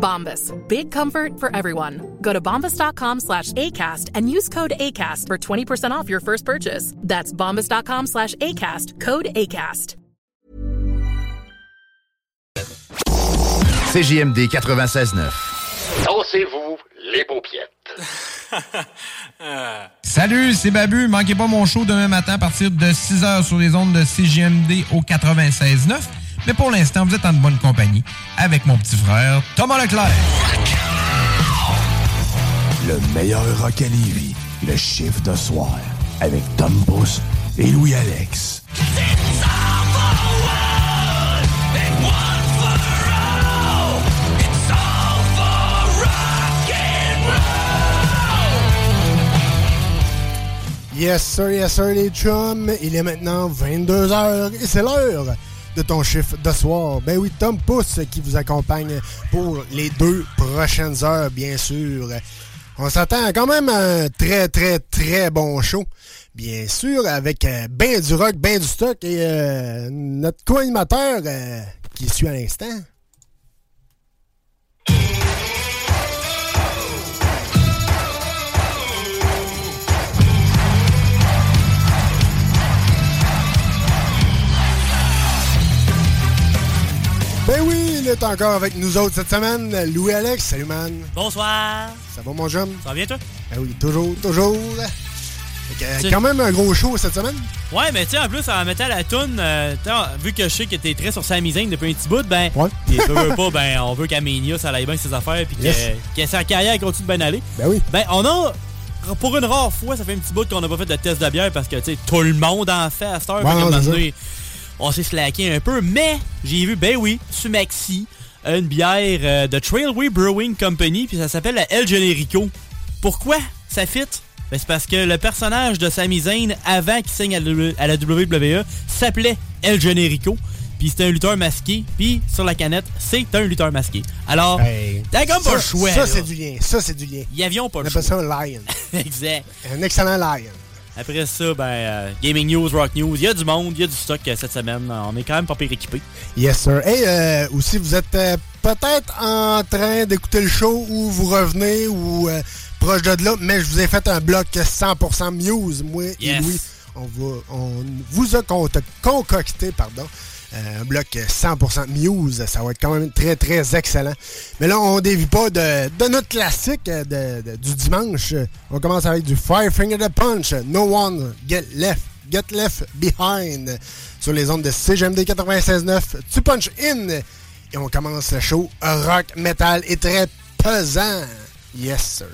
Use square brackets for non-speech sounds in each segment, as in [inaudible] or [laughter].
Bombas. Big comfort for everyone. Go to bombas.com slash ACAST and use code ACAST for 20% off your first purchase. That's bombas.com slash ACAST. Code ACAST. CJMD 96.9. Dansez-vous les paupiètes. [laughs] Salut, c'est Babu. Manquez pas mon show demain matin à partir de 6h sur les ondes de CJMD au 96.9. Mais pour l'instant, vous êtes en bonne compagnie avec mon petit frère Thomas Leclerc. Le meilleur rock à Lévis, le chiffre de soir, avec Tom Pousse et Louis-Alex. Yes sir, yes sir les chums, il est maintenant 22h et c'est l'heure de ton chiffre de soir. Ben oui, Tom Pousse qui vous accompagne pour les deux prochaines heures, bien sûr. On s'attend quand même à un très très très bon show. Bien sûr, avec euh, ben du rock, ben du stock et euh, notre co-animateur euh, qui suit à l'instant. Ben oui, il est encore avec nous autres cette semaine. Louis-Alex, salut man. Bonsoir. Ça va mon jeune? Ça va bien toi? Ben oui, toujours, toujours. Fait que, quand même un gros show cette semaine. Ouais, mais tu sais, en plus, en mettant la toune, euh, vu que je sais que t'es très sur Sami Zayn depuis un petit bout, ben, Ouais. [laughs] pis veut, veut pas, ben, on veut qu'Amenia, ça aille bien ses affaires, puis que, Yes. que sa carrière continue de bien aller. Ben oui. Ben, on a, pour une rare fois, ça fait un petit bout qu'on n'a pas fait de test de bière parce que, tu sais, tout le monde en fait à cette heure. Ouais, On s'est slacké un peu, mais j'ai vu, ben oui, sur Maxi, une bière euh, de Trailway Brewing Company, puis ça s'appelle la El Generico. Pourquoi ça fit? Ben, c'est parce que le personnage de Sami Zayn, avant qu'il signe à la- WWE, s'appelait El Generico. Puis c'était un lutteur masqué. Puis sur la canette, c'est un lutteur masqué. Alors, Hey, t'as comme pas ça, le choix. Ça, c'est du lien. Ça, c'est du lien. Ils avions pas On le appelle choix. ça un lion. [laughs] exact. Un excellent lion. Après ça, ben, euh, Gaming News, Rock News, il y a du monde, il y a du stock euh, cette semaine. On est quand même pas pire équipé. Yes, sir. Et euh, aussi, vous êtes euh, peut-être en train d'écouter le show ou vous revenez ou proche de là, mais je vous ai fait un bloc 100% Muse, moi et Yes. Louis. On, va, on vous a con- concocté pardon, un bloc 100% Muse. Ça va être quand même très, très excellent. Mais là, on dévie pas de, de notre classique euh, du dimanche. On commence avec du Fire Finger the Punch. No one get left. Get Left Behind sur les ondes de CGMD 96.9. Tu punch in et on commence le show rock, metal et très pesant. Yes, sir.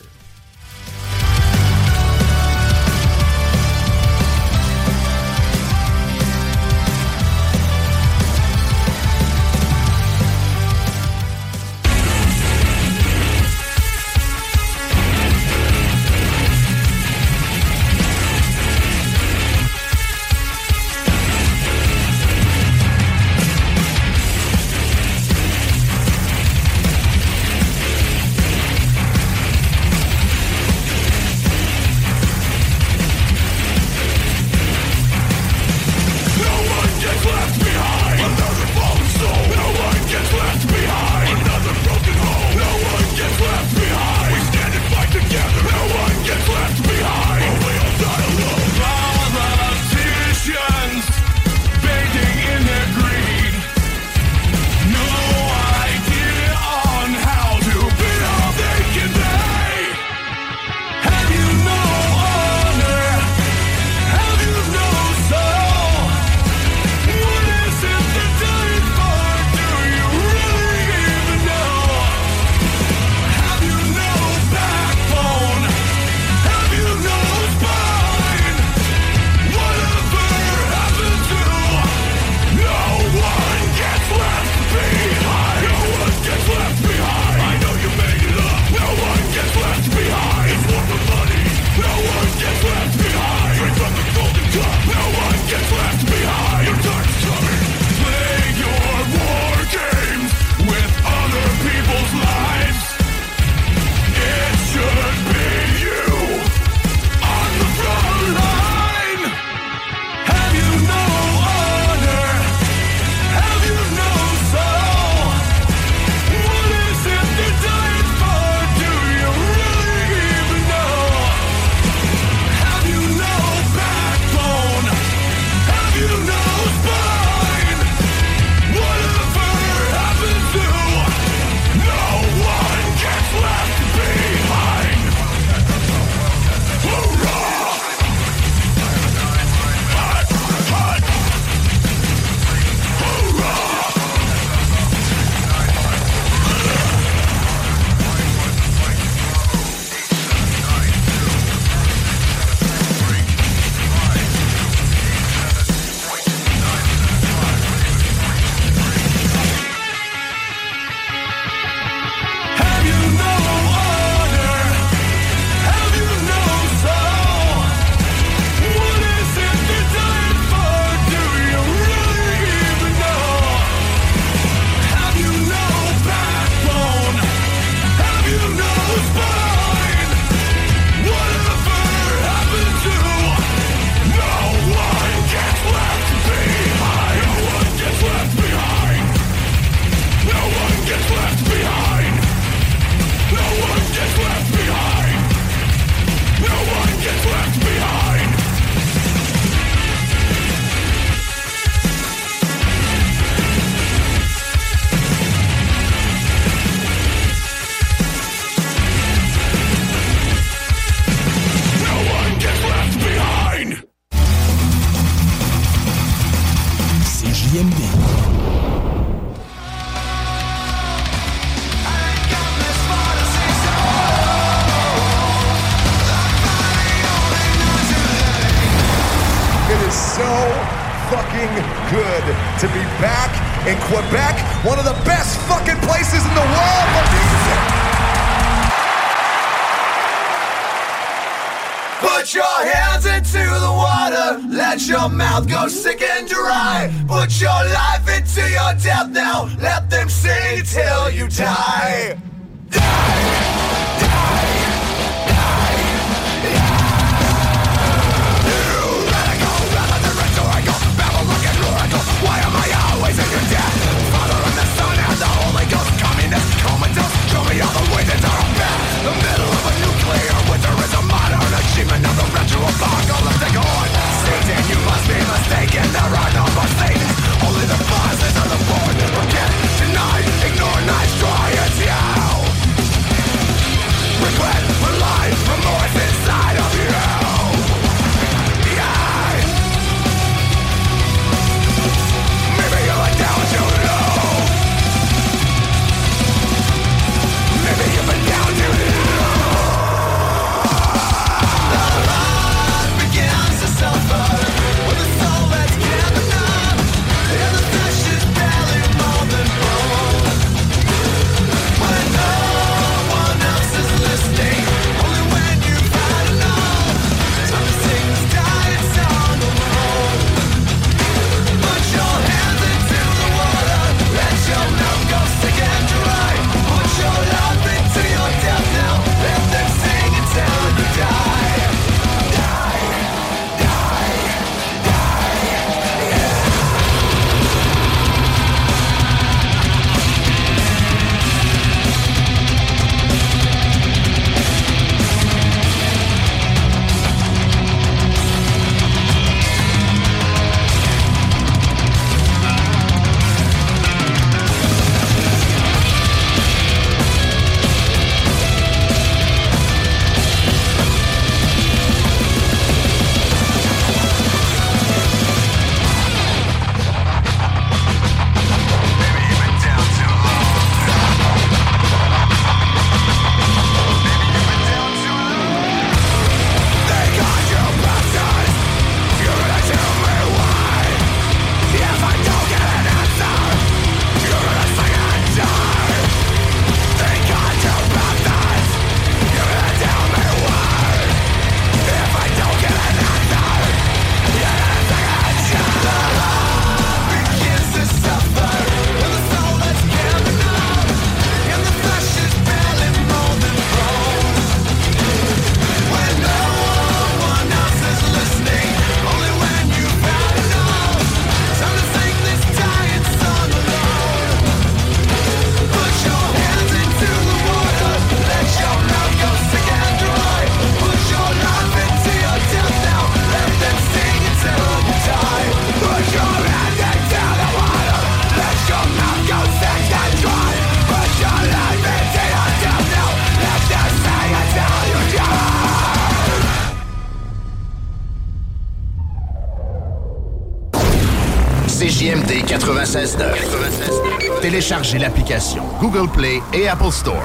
96.9. 96 Téléchargez l'application Google Play et Apple Store.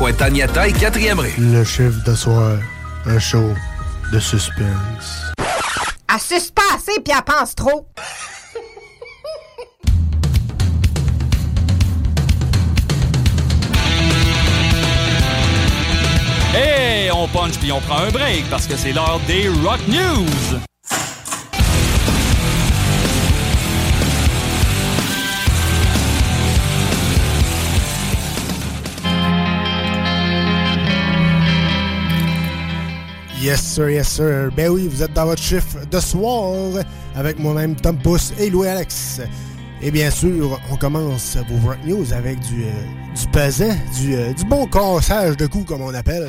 Contré, Cointagnata et 4e rue. Le chiffre de soir, un show de suspense. Pas assez puis elle pense trop. Hey, on punch puis on prend un break parce que c'est l'heure des Rock News. Yes sir, yes sir. Ben oui, vous êtes dans votre chiffre de soir avec moi-même Tom Pousse et Louis Alex. Et bien sûr, on commence vos Rock News avec du, euh, du pesant, du, euh, du bon cassage de coups comme on appelle.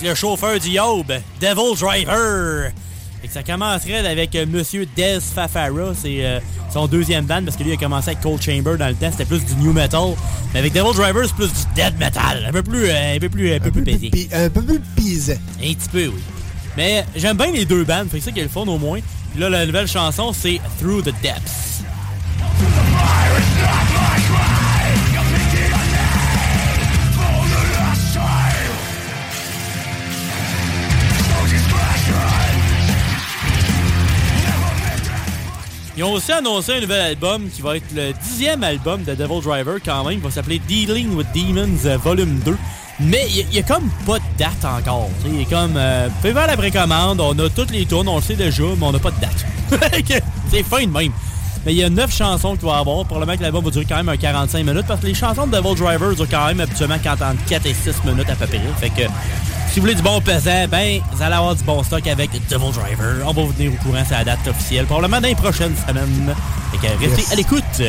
Avec le chauffeur du Yob, Devil Driver. Et que ça commencerait avec euh, Monsieur Dez Fafara. C'est euh, son deuxième band parce que lui a commencé avec Cold Chamber dans le temps. C'était plus du new metal. Mais avec Devil Driver, c'est plus du dead metal. Un peu plus, euh, un peu plus, un peu plus pété. Un peu plus pisé. Un petit peu, oui. Mais j'aime bien les deux bandes, c'est ça qui est le fun au moins. Puis là, la nouvelle chanson, c'est Through the Depths. Ils ont aussi annoncé un nouvel album qui va être le dixième album de Devil Driver quand même. Il va s'appeler Dealing with Demons euh, Volume 2. Mais il n'y a, comme pas de date encore. Il est comme... Euh, pouvez faire la précommande, on a toutes les tunes, on le sait déjà, mais on n'a pas de date. [laughs] C'est fin de même. Mais il y a neuf chansons qu'il va avoir. Probablement que l'album va durer quand même un 45 minutes parce que les chansons de Devil Driver durent quand même habituellement quand entre 4 et 6 minutes à peu près. Fait que si vous voulez du bon pesant, ben, vous allez avoir du bon stock avec Devil Driver. On va vous tenir au courant, c'est la date officielle. Probablement dans les prochaines semaines. Fait que restez Yes. à l'écoute.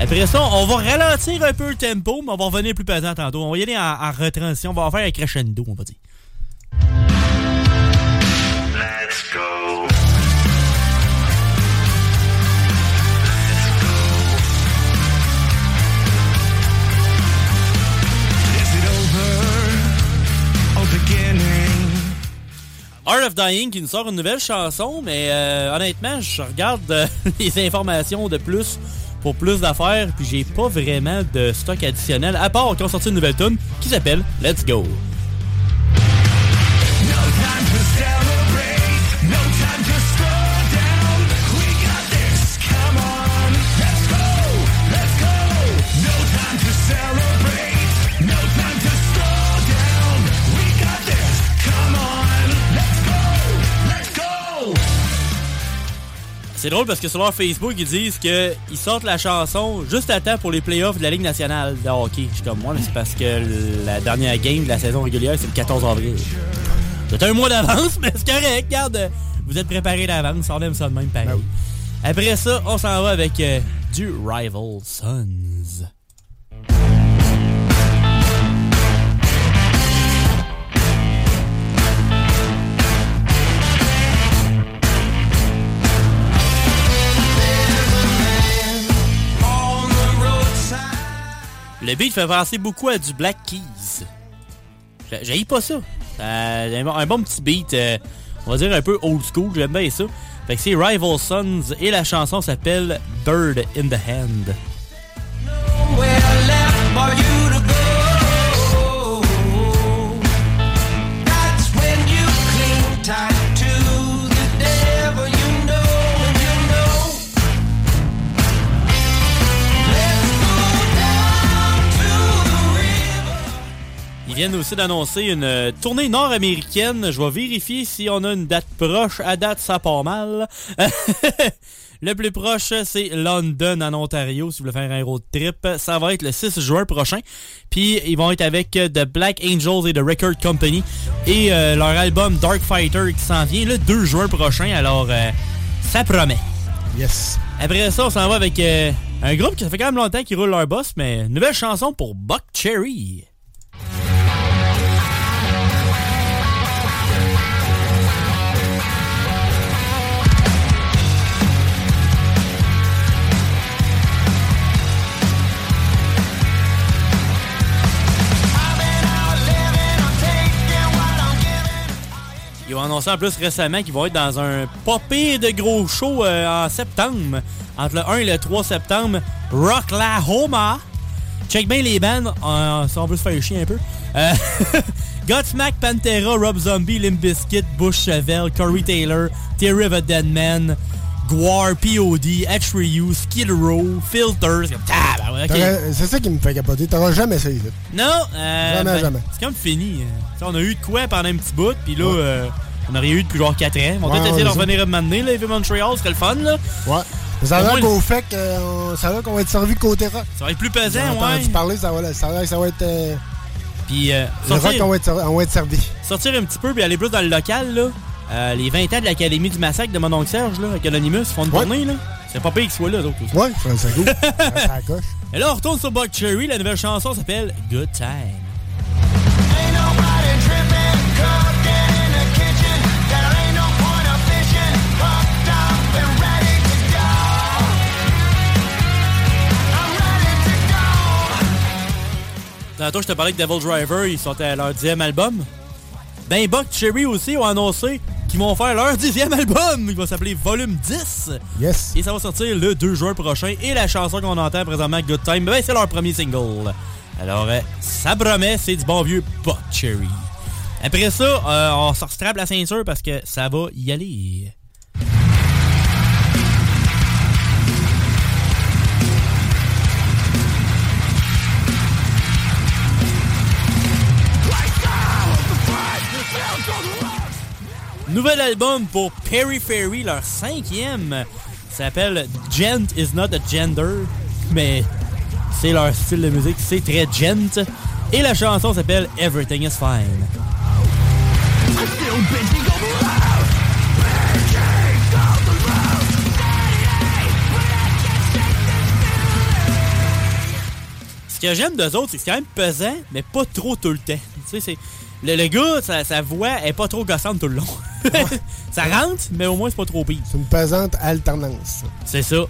Après ça, on va ralentir un peu le tempo, mais on va revenir plus pesant tantôt. On va y aller en, en retransition. On va faire un crescendo, on va dire. Let's go. Art of Dying qui nous sort une nouvelle chanson, mais euh, honnêtement, je regarde euh, [laughs] les informations de plus pour plus d'affaires, puis j'ai pas vraiment de stock additionnel, à part qu'on sorti une nouvelle tune qui s'appelle Let's Go. C'est drôle parce que sur leur Facebook, ils disent qu'ils sortent la chanson juste à temps pour les playoffs de la Ligue nationale de hockey. Je suis comme moi, mais c'est parce que la dernière game de la saison régulière, c'est le 14 avril. C'est un mois d'avance, [laughs] mais c'est correct. Regarde, vous êtes préparés d'avance. On aime ça de même pareil. Après ça, on s'en va avec euh, du Rival Sons. Le beat fait penser beaucoup à du Black Keys. J'a- J'haïs pas ça. Euh, un, bon, un bon petit beat, euh, on va dire un peu old school, j'aime bien ça. Fait que c'est Rival Sons et la chanson s'appelle Bird in the Hand. Ils viennent aussi d'annoncer une euh, tournée nord-américaine. Je vais vérifier si on a une date proche. À date, ça part mal. [laughs] le plus proche, c'est London, en Ontario, si vous voulez faire un road trip. Ça va être le 6 juin prochain. Puis, ils vont être avec euh, The Black Angels et The Record Company. Et euh, leur album Dark Fighter qui s'en vient le 2 juin prochain. Alors, euh, ça promet. Yes. Après ça, on s'en va avec euh, un groupe qui ça fait quand même longtemps qu'ils roulent leur boss, mais une nouvelle chanson pour Buck Cherry. Annoncé en plus récemment qu'ils vont être dans un pire de gros show euh, en septembre. Entre le 1 et le 3 septembre. Rocklahoma. Check bien les bands, euh, si on veut se faire chier un peu. Euh, [laughs] Pantera, Rob Zombie, Limp Bizkit, Bush Chevelle, Corey Taylor, Theory of a Dead Guar, POD, H3U, Skid Row, Filters. Ok. T'aurais- C'est ça qui me fait capoter. T'auras jamais essayé ça. Non, euh, Jamais, ben, jamais. C'est comme fini. on a eu de quoi pendant un petit bout, puis là, euh, on aurait eu depuis genre 4 ans. On va peut-être essayer de revenir à m'amener, là, Heavy Montreal, ce serait le fun, là. Ouais. Ça a Au l'air moins, qu'au fait que euh, ça a l'air qu'on va être servi côté rock. Ça va être plus pesant, entendu ouais. parler, ça va, ça a l'air que ça va être. euh, Puis, euh, le rock, sortir, on va être, on va être servi. sortir un petit peu, puis aller plus dans le local, là. Euh, les 20 ans de l'Académie du Massacre de mon oncle Serge, là, avec Anonymous, ils font une tournée, là. C'est pas pire qu'ils soient là, d'autres aussi. Ouais, ça ça goût. [laughs] ça coche. Et là, on retourne sur Buck Cherry. La nouvelle chanson s'appelle Good Time. Tantôt, je te parlais que Devil Driver, ils sont à leur dixième album. Ben, Buck Cherry aussi ont annoncé qu'ils vont faire leur dixième album. Il va s'appeler Volume 10. Yes. Et ça va sortir le 2 juin prochain. Et la chanson qu'on entend présentement, Good Time, ben, c'est leur premier single. Alors, euh, ça promet, c'est du bon vieux Buck Cherry. Après ça, euh, on se strappe la ceinture parce que ça va y aller. Nouvel album pour Periphery, leur cinquième. Ça s'appelle Gent is not a gender, mais c'est leur style de musique, c'est très gent. Et la chanson s'appelle Everything is Fine. Ce que j'aime d'eux autres, c'est quand même pesant, mais pas trop tout le temps. Tu sais. Le, le gars, sa, sa voix est pas trop gossante tout le long. [laughs] ça rentre, mais au moins c'est pas trop pire. C'est une pesante alternance. C'est ça.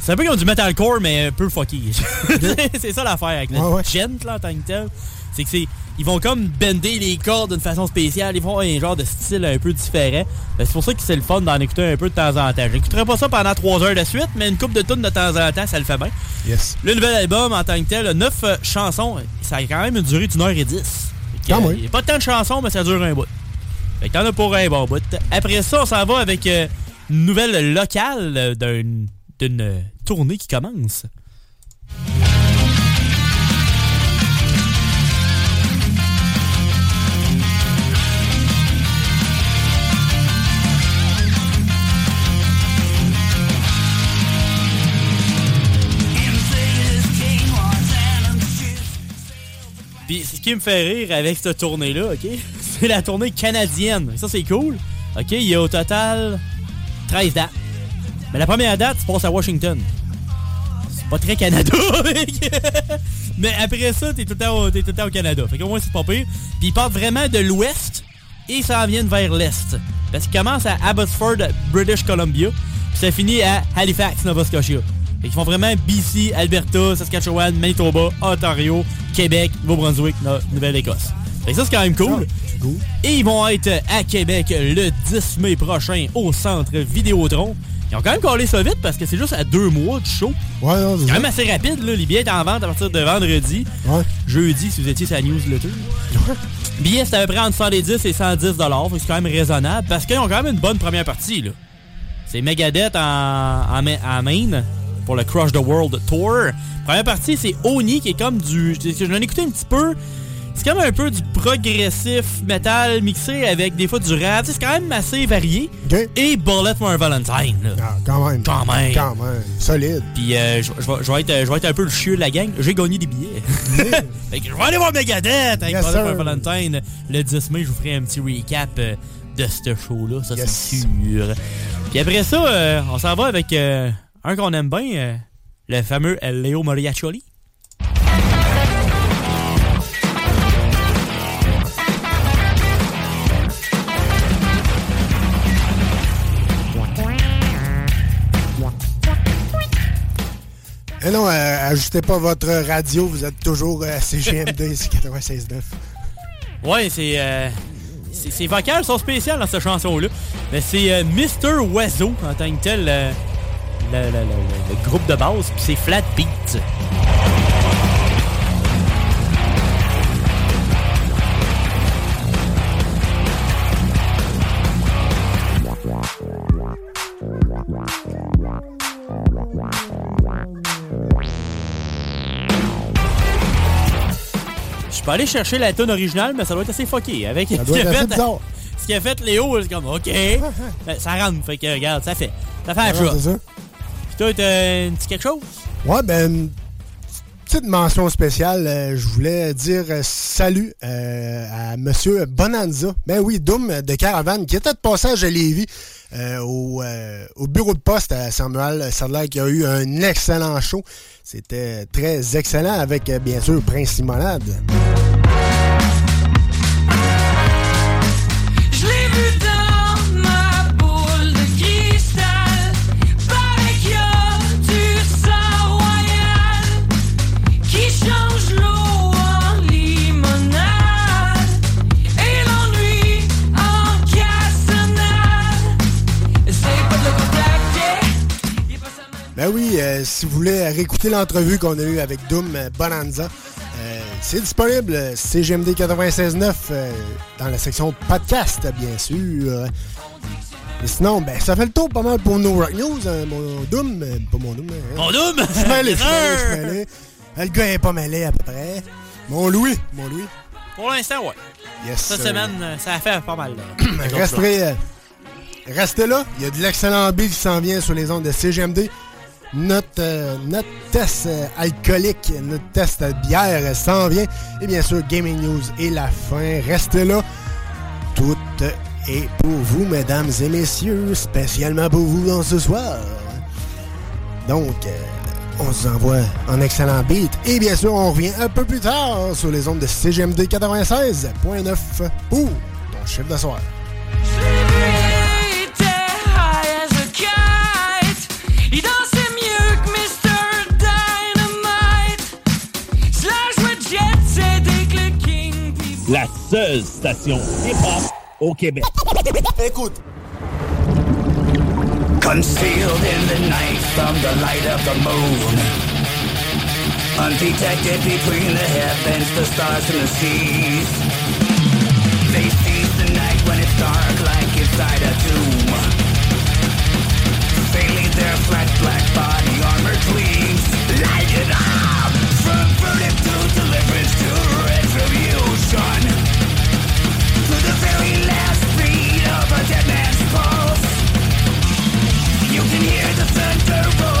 C'est un peu comme du metalcore, mais un peu fucky. [laughs] c'est ça l'affaire avec le ouais. gent, là, en tant que tel. C'est que c'est. Ils vont comme bender les cordes d'une façon spéciale. Ils font un genre de style un peu différent. Ben, c'est pour ça que c'est le fun d'en écouter un peu de temps en temps. J'écouterai pas ça pendant 3 heures de suite, mais une coupe de tunes de temps en temps, ça le fait bien. Yes. Le nouvel album, en tant que tel, 9 chansons, ça a quand même une durée d'une heure et dix. Quand euh. Il n'y a pas tant de chansons, mais ça dure un bout. Fait que t'en as pour un bon bout. Après ça, on s'en va avec euh, une nouvelle locale euh, d'un- d'une tournée qui commence. Puis ce qui me fait rire avec cette tournée-là, OK, [laughs] c'est la tournée canadienne. Ça, c'est cool. OK, il y a au total 13 dates. Mais la première date se passe à Washington. C'est pas très Canada. [laughs] Mais après ça, t'es tout, tout le temps au Canada. Fait qu'au moins, c'est pas pire. Puis ils partent vraiment de l'ouest et ils s'en viennent vers l'est. Parce qu'ils commencent à Abbotsford, British Columbia. Puis ça finit à Halifax, Nova Scotia. Fait qu'ils font vraiment BC, Alberta, Saskatchewan, Manitoba, Ontario, Québec, Nouveau-Brunswick, No- Nouvelle-Écosse. Que ça, c'est quand même cool. Et ils vont être à Québec le 10 mai prochain au centre Vidéotron. Ils ont quand même collé ça vite parce que c'est juste à deux mois du show. Ouais, C'est quand même assez rapide, là. Les billets sont en vente à partir de vendredi. Ouais. Jeudi, si vous étiez sur la newsletter. Billets, c'est à peu près entre 110 et 110 fait que C'est quand même raisonnable parce qu'ils ont quand même une bonne première partie, là. C'est Megadeth en, en, en main pour le Crush the World Tour. Première partie, c'est Oni qui est comme du... Je l'en ai écouté un petit peu. C'est comme un peu du progressif metal mixé avec des fois du rap. C'est quand même assez varié. Et Bullet for a Valentine, là. Ah, quand même. Quand même. Quand même. Solide. Puis euh, je, je vais, je vais être, je vais être un peu le chieux de la gang. J'ai gagné des billets. [laughs] fait que je vais aller voir Megadeth avec Yes, Bullet for. Valentine. Le 10 mai, je vous ferai un petit recap euh, de ce show-là. Ça, c'est sûr. Puis après ça, euh, on s'en va avec euh, un qu'on aime bien, euh, le fameux Léo Moriacholi. Eh non, euh, ajustez pas votre radio, vous êtes toujours euh, à CGMD, c'est 96.9. Ouais, c'est... euh, ses, vocales sont spéciales dans cette chanson-là. Mais c'est euh, Mr. Oiseau en tant que tel, euh, le, le- le- groupe de base, puis c'est Flat Beat. Je peux aller chercher la tune originale, mais ça doit être assez fucké. Avec Ça ce doit être assez fait-. Ce qu'il a fait Léo, c'est comme OK. [laughs] Ben, ça rentre, fait que regarde, ça fait. Ça fait un Ouais, shot. Toi, t'as un petit quelque chose? Ouais, ben, une petite mention spéciale. euh, je voulais dire euh, salut euh, à Monsieur Bonanza. Ben oui, Doom de Caravane, qui était de passage à Lévis euh, au, euh, au bureau de poste à Samuel Sadler, qui a eu un excellent show. C'était très excellent avec, bien sûr, Prince Limonade. Je l'ai vu Ben oui, euh, si vous voulez réécouter l'entrevue qu'on a eue avec Doom euh, Bonanza, euh, c'est disponible CGMD 96.9 euh, dans la section podcast, bien sûr. Et sinon, ben, ça fait le tour pas mal pour nos Rock News. hein, mon Doom, pas mon Doom. hein. Mon Doom! Je mêlé, je [laughs] Le gars est pas mêlé à peu près. Mon Louis, mon Louis. Pour l'instant, ouais. Yes, Cette semaine, ça a fait pas mal. [clears throat] euh, restez là. Il y a de l'excellent beat qui s'en vient sur les ondes de CGMD. Notre, euh, notre test euh, alcoolique, notre test bière euh, s'en vient. Et bien sûr, Gaming News et la fin. Restez là. Tout est pour vous, mesdames et messieurs. Spécialement pour vous dans ce soir. Donc, on se envoie un excellent beat. Et bien sûr, on revient un peu plus tard sur les ondes de CGMD 96.9 pour ton chiffre de soir. Seule station hip-hop au Québec. Écoute. Concealed in the night from the light of the moon. Undetected between the heavens, the stars and the seas. They seize the night when it's dark like inside a tomb. The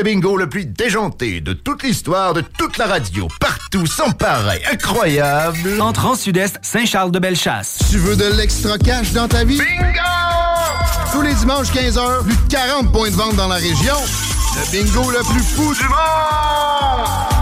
le bingo le plus déjanté de toute l'histoire, de toute la radio, partout, sans pareil, incroyable. Entrant Sud-Est, Saint-Charles-de-Bellechasse. Tu veux de l'extra cash dans ta vie? Bingo! Tous les dimanches 15h, plus de 40 points de vente dans la région. Le bingo le plus fou du monde!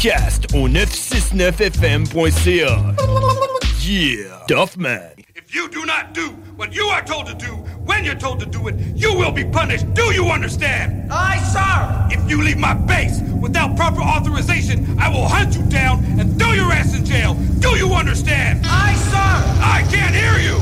D'écouter les podcasts au 969fm.ca. Yeah, Doffman. If you do not do what you are told to do when you're told to do it, you will be punished. Do you understand? Aye, sir. If you leave my base without proper authorization, I will hunt you down and throw your ass in jail. Do you understand? Aye, sir. I can't hear you.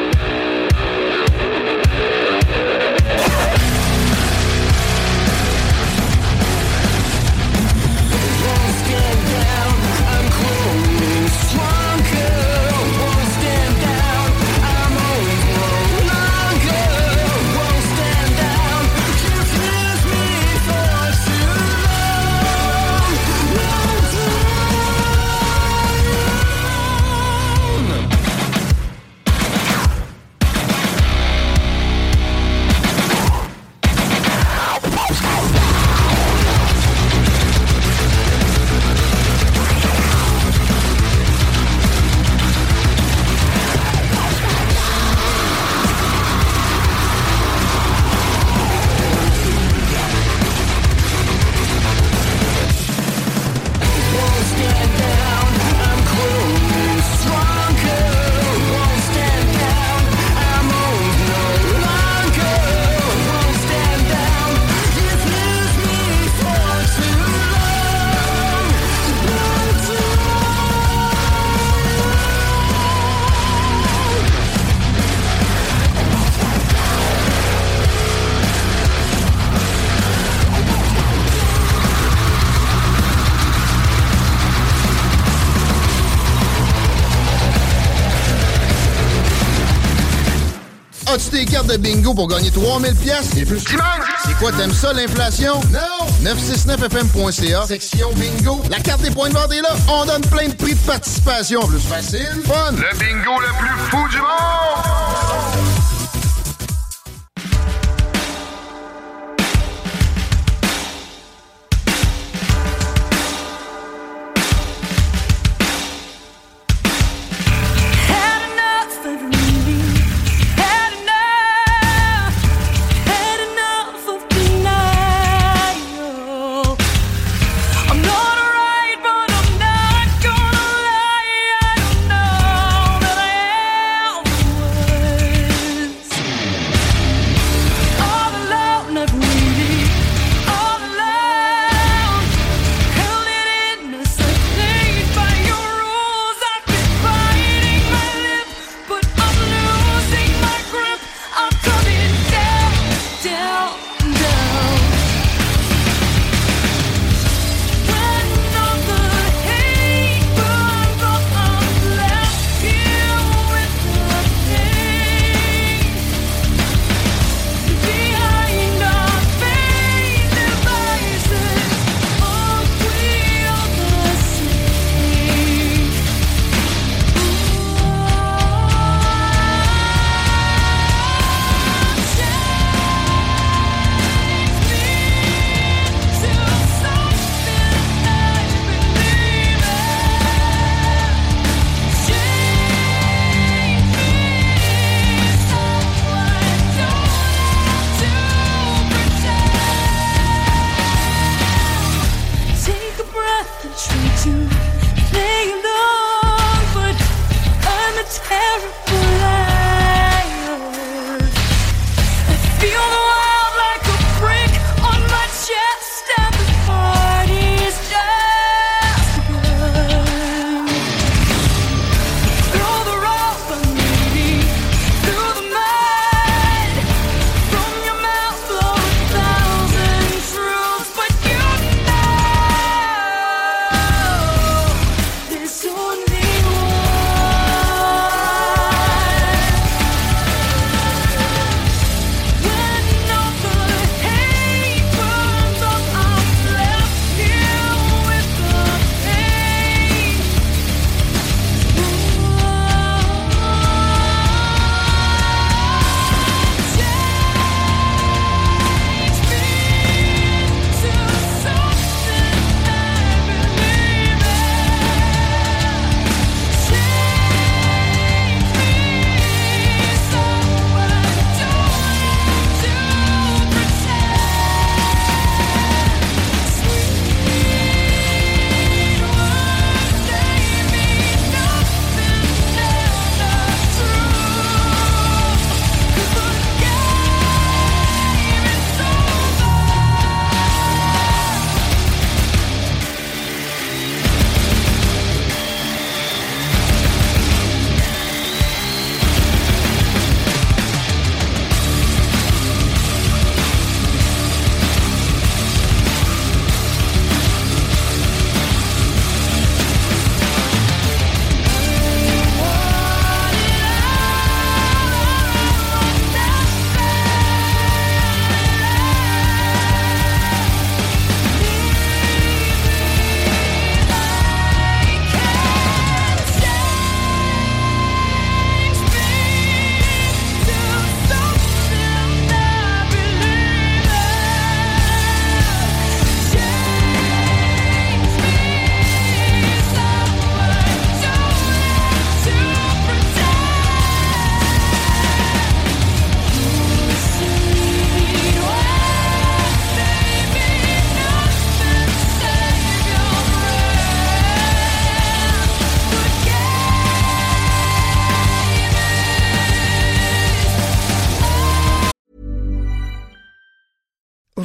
bingo pour gagner 3000 pièces et plus. Dimanche! C'est quoi, t'aimes ça, l'inflation? Non! 969fm.ca, section bingo. La carte des points de vente est là. On donne plein de prix de participation. Plus facile, fun! Le bingo le plus fou du monde!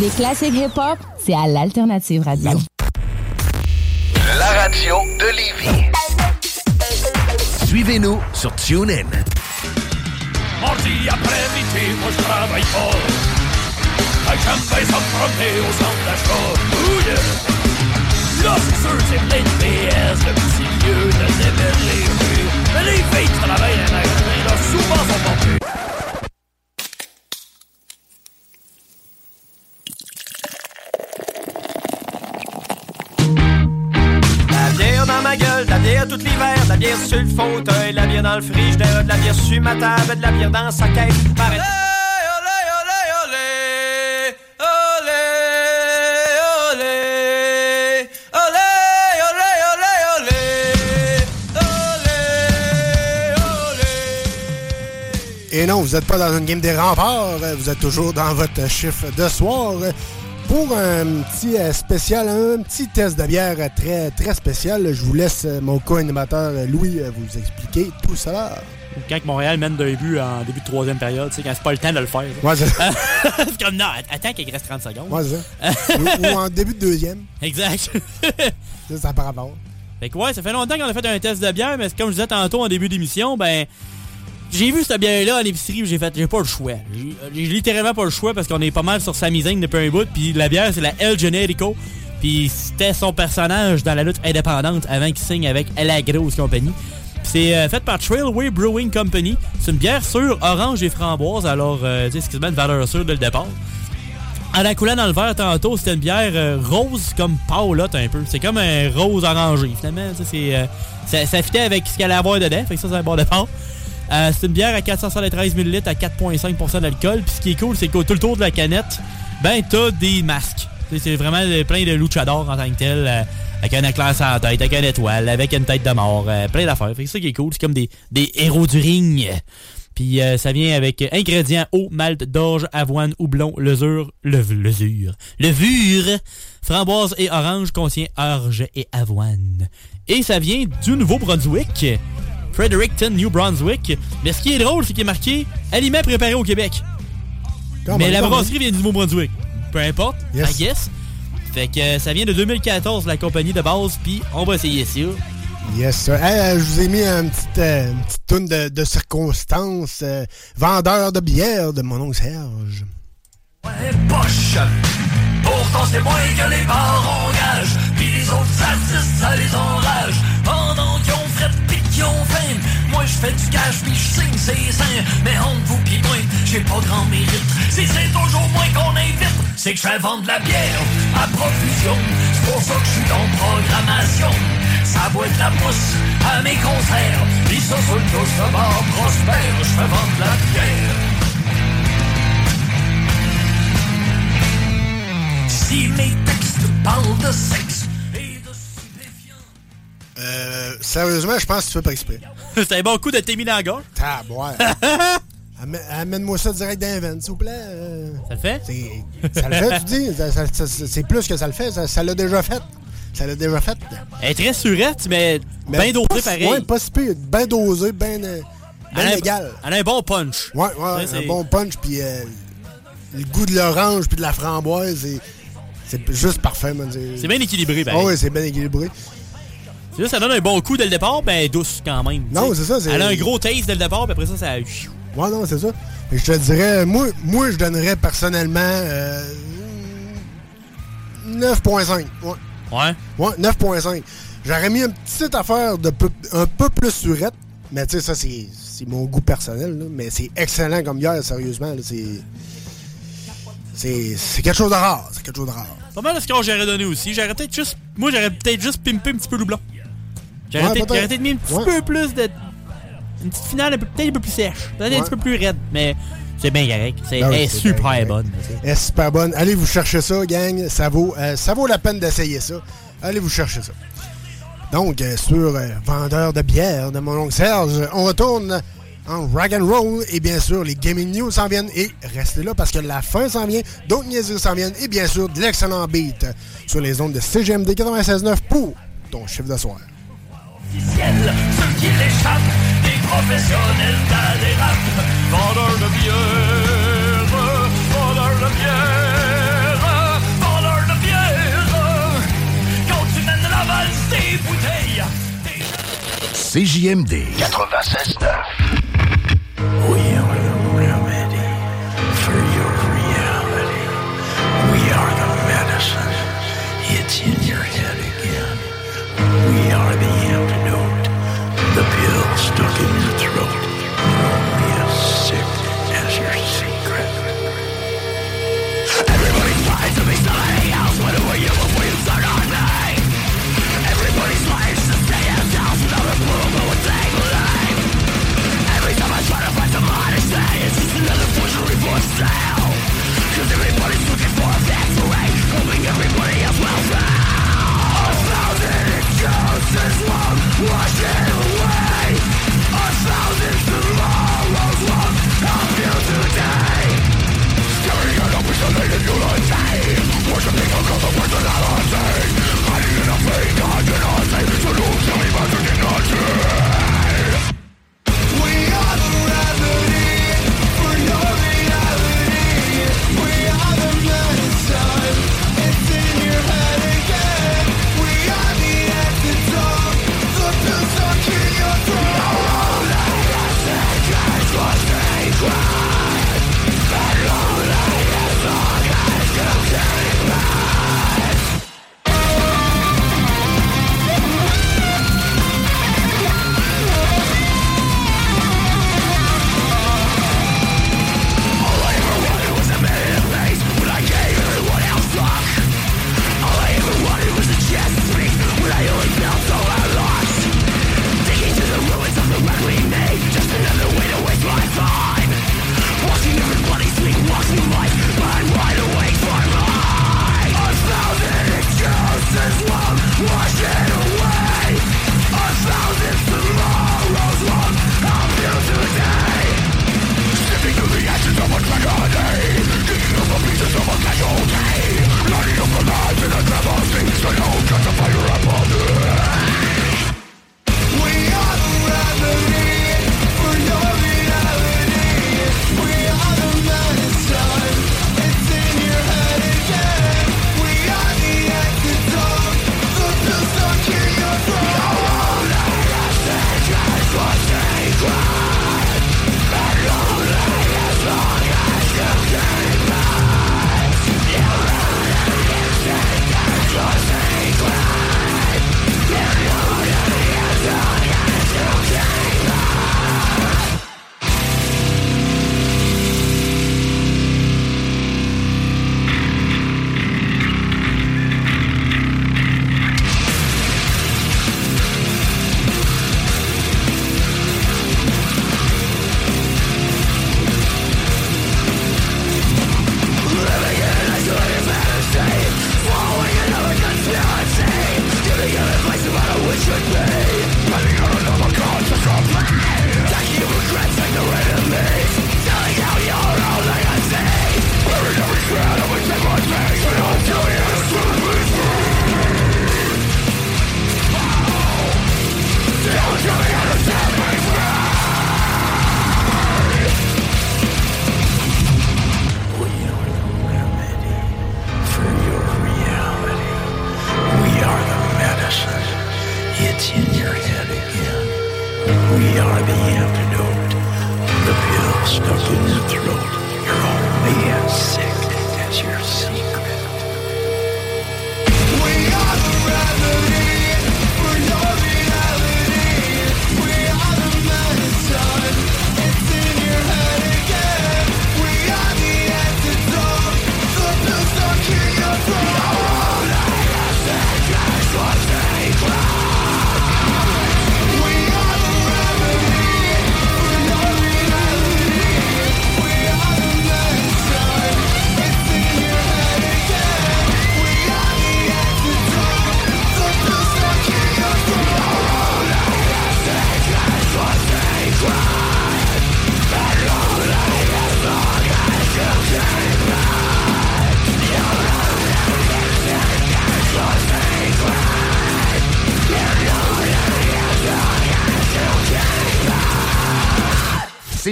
Les classiques hip-hop, c'est à l'Alternative Radio. La radio de Lévis. Suivez-nous sur TuneIn. Mardi après-midi, moi je travaille fort. J'aime bien s'affronter au centre d'achat. Ouh yeah! Là, c'est sûr, c'est plein de PS, le petit lieu de démêler. Mais les filles travaillent magasins, là, souvent sont pompées. Dans ma gueule, de la bière tout l'hiver, de la bière sur le fauteuil, de la bière dans le frigidaire, de la bière sur ma table, de la bière dans sa caisse. Pareil. Et non, vous n'êtes pas dans une game des remparts, euh, vous êtes toujours dans votre chiffre de soir euh, pour un petit euh, spécial, un petit test de bière très, très spécial. Je vous laisse euh, mon co-animateur euh, Louis vous expliquer tout cela. Quand Montréal mène d'un but en début de troisième période, sais, quand c'est pas le temps de le faire. Ouais, c'est [laughs] c'est comme non, attends qu'il reste 30 secondes. Ouais, c'est ça. ou, ou en début de deuxième. [laughs] Exact. Ça, ça par rapport. Fait que ouais, ça fait longtemps qu'on a fait un test de bière, mais comme je disais tantôt en début d'émission, ben. J'ai vu cette bière-là à l'épicerie, j'ai fait, j'ai pas le choix. J'ai littéralement pas le choix parce qu'on est pas mal sur sa misaine depuis un bout, puis la bière c'est la El Generico, puis c'était son personnage dans la lutte indépendante avant qu'il signe avec La Grosse Compagnie. C'est euh, fait par Trailway Brewing Company. C'est une bière sûre, orange et framboise, alors euh, tu sais, une valeur sûre dès le départ. En la coulant dans le verre tantôt, c'était une bière euh, rose comme Paolotte un peu. C'est comme un rose orangé finalement. euh, ça, ça fitait avec ce qu'elle allait avoir dedans, fait que ça c'est un bon départ. Euh, c'est une bière à 473 ml à 4,5% d'alcool. Puis ce qui est cool, c'est que tout le tour de la canette, ben t'as des masques. C'est vraiment plein de luchadors en tant que tel. euh, avec un éclair sur la tête, avec une étoile, avec une tête de mort, euh, plein d'affaires. C'est ça qui est cool. C'est comme des, héros du ring. Puis ça vient avec ingrédients eau, malt, d'orge, avoine, houblon, levure, lev- levure, levure, framboise et orange contient orge et avoine. Et ça vient du Nouveau-Brunswick, Fredericton, New Brunswick. Mais ce qui est drôle, c'est qu'il est marqué aliments préparés au Québec. Quand Mais la brasserie vient du Nouveau-Brunswick. Peu importe, Yes. I guess. Fait que euh, ça vient de 2014, la compagnie de base, puis on va essayer ça. Yes, sir. Hey, euh, je vous ai mis un petit, euh, une petite toune de, de circonstance. euh, vendeur de bière de mon oncle Serge. Ouais, poche. Pourtant c'est moins que les bars engagent Puis les autres artistes ça les enrage Pendant qu'ils ont fret pis qu'ils ont faim Je fais du cash puis je signe ses seins. Mais entre vous pis moi j'ai pas grand mérite. Si c'est toujours moi qu'on invite C'est que je fais vendre la bière à profusion. C'est pour ça que je suis en programmation. Ça boit de la mousse à mes concerts. Pis ça sur le dos prospère. Je fais vendre la bière. Si mes textes parlent de sexe Euh, sérieusement, je pense que tu fais pas exprès. [laughs] C'est un bon coup de t'es mis dans la gorge. Taboire. [laughs] Amène- Amène-moi ça direct veines, s'il vous plaît. euh. Ça le fait? Ça le fait, tu dis? C'est plus que ça le fait. Ça l'a déjà fait. Ça l'a déjà fait. Elle est très surette, mais, Mais bien dosée pareil. Ouais, pas si pire. Bien dosé, bien un- légal. Elle a un bon punch. Ouais, ouais, Ça, un bon punch, puis euh, le goût de l'orange, puis de la framboise, c'est- juste parfait. C'est bien équilibré, ben. Ah ouais, c'est bien équilibré. C'est ça, ça donne un bon coup dès le départ, ben douce quand même. Non, c'est ça, c'est- Elle a un gros taste dès le départ, puis après ça, ça. Ouais, non, c'est ça. Et je te dirais, moi, moi je donnerais personnellement euh, 9.5. Ouais. Ouais. Ouais, 9.5. J'aurais mis une petite affaire de peu- un peu plus surette, mais tu sais, ça, c'est c'est mon goût personnel, là. mais c'est excellent comme bière, sérieusement. C'est c'est quelque chose de rare. C'est quelque chose de rare. Pas mal de ce que j'aurais donné aussi. J'aurais peut-être juste. Moi, j'aurais peut-être juste pimpé un petit peu le blanc. Peut-être. j'aurais peut-être mis un petit peu plus de. Une petite finale peut-être un peu plus sèche. Peut-être un petit peu plus raide, mais c'est bien correct. C'est oui, elle est super bonne. Elle est super bonne. Allez vous chercher ça, gang. Ça vaut, euh, ça vaut la peine d'essayer ça. Allez vous chercher ça. Donc, euh, sur euh, Vendeur de bière de mon oncle Serge, on retourne en rock and roll et bien sûr, les gaming news s'en viennent et restez là parce que la fin s'en vient, d'autres niaiseries s'en viennent et bien sûr, de l'excellent beat sur les ondes de CGMD 96.9 pour ton chiffre de soir. Officiels, ceux qui l'échappent, des professionnels rap, vendeurs de bière, vendeurs de bière, vendeurs de bière. Quand tu mènes la valse des bouteilles, CJMD 96.9. We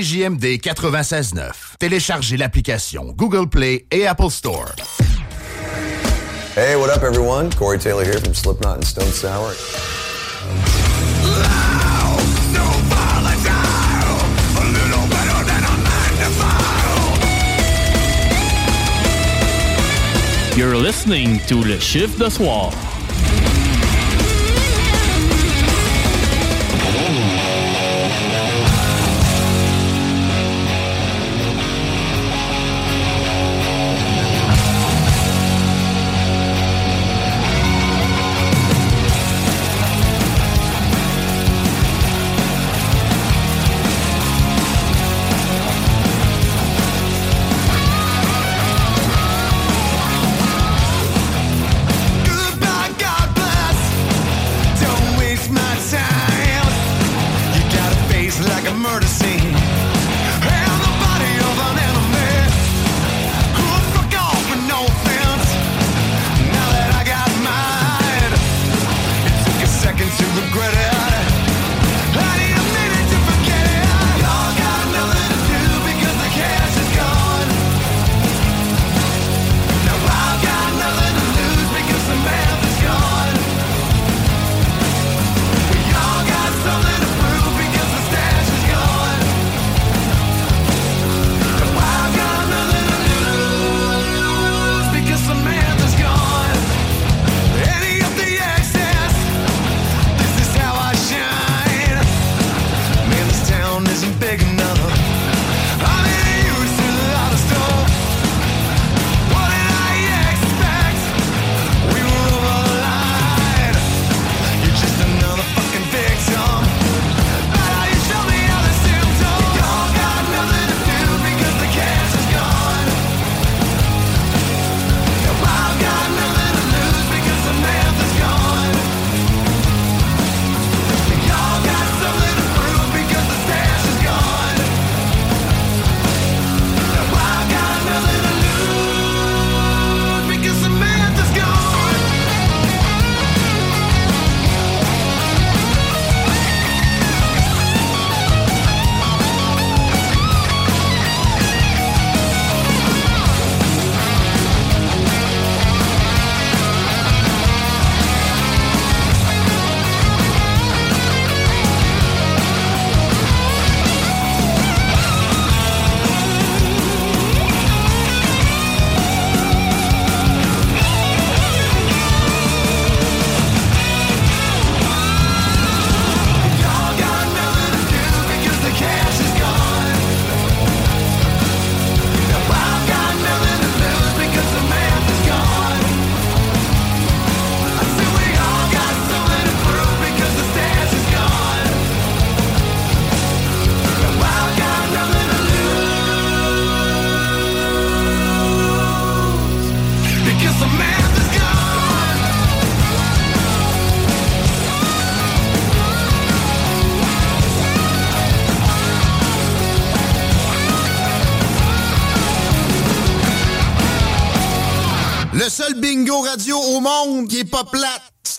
CJMD 96.9. Téléchargez l'application Google Play et Apple Store. Hey, what up, everyone? Corey Taylor here from Slipknot and Stone Sour. You're listening to Le Chiffre de Soir.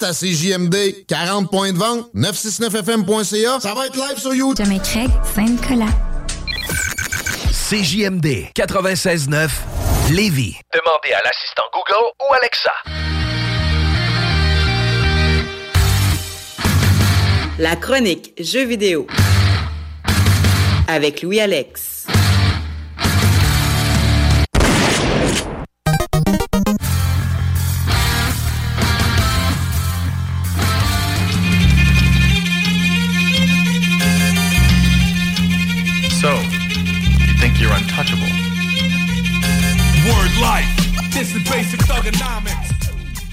à CJMD. 40 points de vente, 969FM.ca. Ça va être live sur YouTube. Jamais Craig, Sainte-Colas. CJMD 96.9, Lévis. Demandez à l'assistant Google ou Alexa. La chronique Jeux vidéo. Avec Louis-Alex.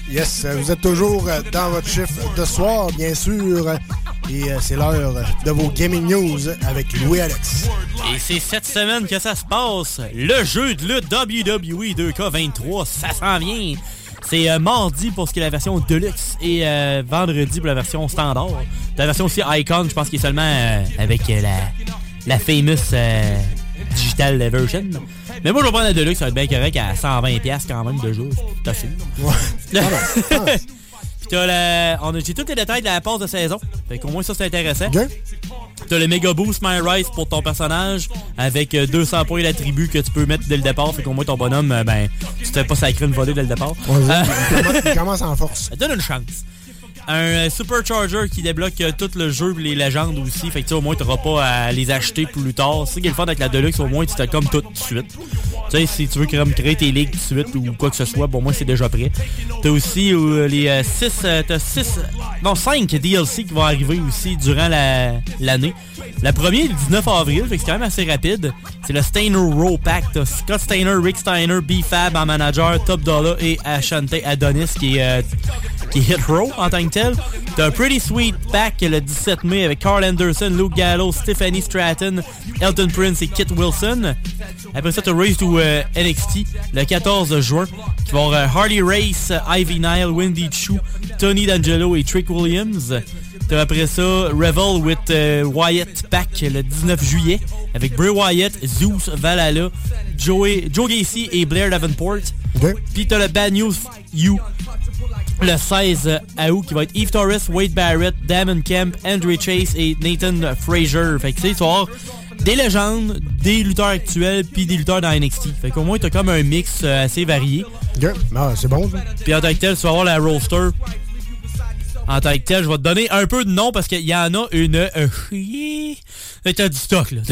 Yes, vous êtes toujours euh, dans votre chiffre de soir, bien sûr. Et euh, c'est l'heure de vos gaming news avec Louis-Alex. Et c'est cette semaine que ça se passe. Le jeu de lutte WWE 2K23, ça s'en vient. C'est euh, mardi pour ce qui est la version Deluxe et vendredi pour la version standard. La version aussi Icon, je pense qu'il est seulement avec la, la famous digital version. Mais moi, je vais prendre la ça va être bien correct à 120$ quand même de jour. T'as fait. Ouais. [laughs] Puis t'as la... On a... J'ai tous les détails de la passe de saison. Fait qu'au moins, ça, c'est intéressant. Okay. T'as le Mega Boost My Rise pour ton personnage avec euh, 200 points d'attribut que tu peux mettre dès le départ. Fait qu'au moins, ton bonhomme, euh, ben, tu te fais pas sacrer une volée dès le départ. Ouais, euh, commence, commence en force. [laughs] Ça donne une chance. Un euh, Supercharger qui débloque euh, tout le jeu, les légendes aussi. Fait que tu au moins, t'auras pas à les acheter plus tard. C'est ce qui est le avec la Deluxe, au moins, tu t'as comme tout de suite. Tu sais, si tu veux créer tes ligues tout de suite ou quoi que ce soit, bon, moi, c'est déjà prêt. T'as aussi euh, les 6, t'as 6, non, 5 DLC qui vont arriver aussi durant la- l'année. La première est le 19 avril, fait que c'est quand même assez rapide. C'est le Steiner Row Pack. T'as Scott Steiner, Rick Steiner, B-Fab en manager, Top Dollar et Ashante Adonis qui est, qui est Hit Row en tant que T'as un Pretty Sweet Pack le 17 mai avec Carl Anderson, Luke Gallo, Stephanie Stratton, Elton Prince et Kit Wilson. Après ça, t'as Race to euh, NXT le 14 juin qui va avoir euh, Harley Race, Ivy Nile, Wendy Chu, Tony D'Angelo et Trick Williams. T'as après ça Revel with euh, Wyatt Pack le 19 juillet avec Bray Wyatt, Zeus, Valhalla, Joey, Joe Gacy et Blair Davenport. Puis t'as le Bad News You le 16 août qui va être Eve Torres, Wade Barrett, Damon Kemp, Andrew Chase et Nathan Frazier. Fait que tu sais, tu vas avoir des légendes, des lutteurs actuels puis des lutteurs dans NXT. Fait qu'au moins t'as comme un mix euh, assez varié. Ah, c'est bon. Puis en tant que tel, tu vas avoir la roster. En tant que tel, je vais te donner un peu de nom parce qu'il y en a une euh, T'as du stock là. [laughs]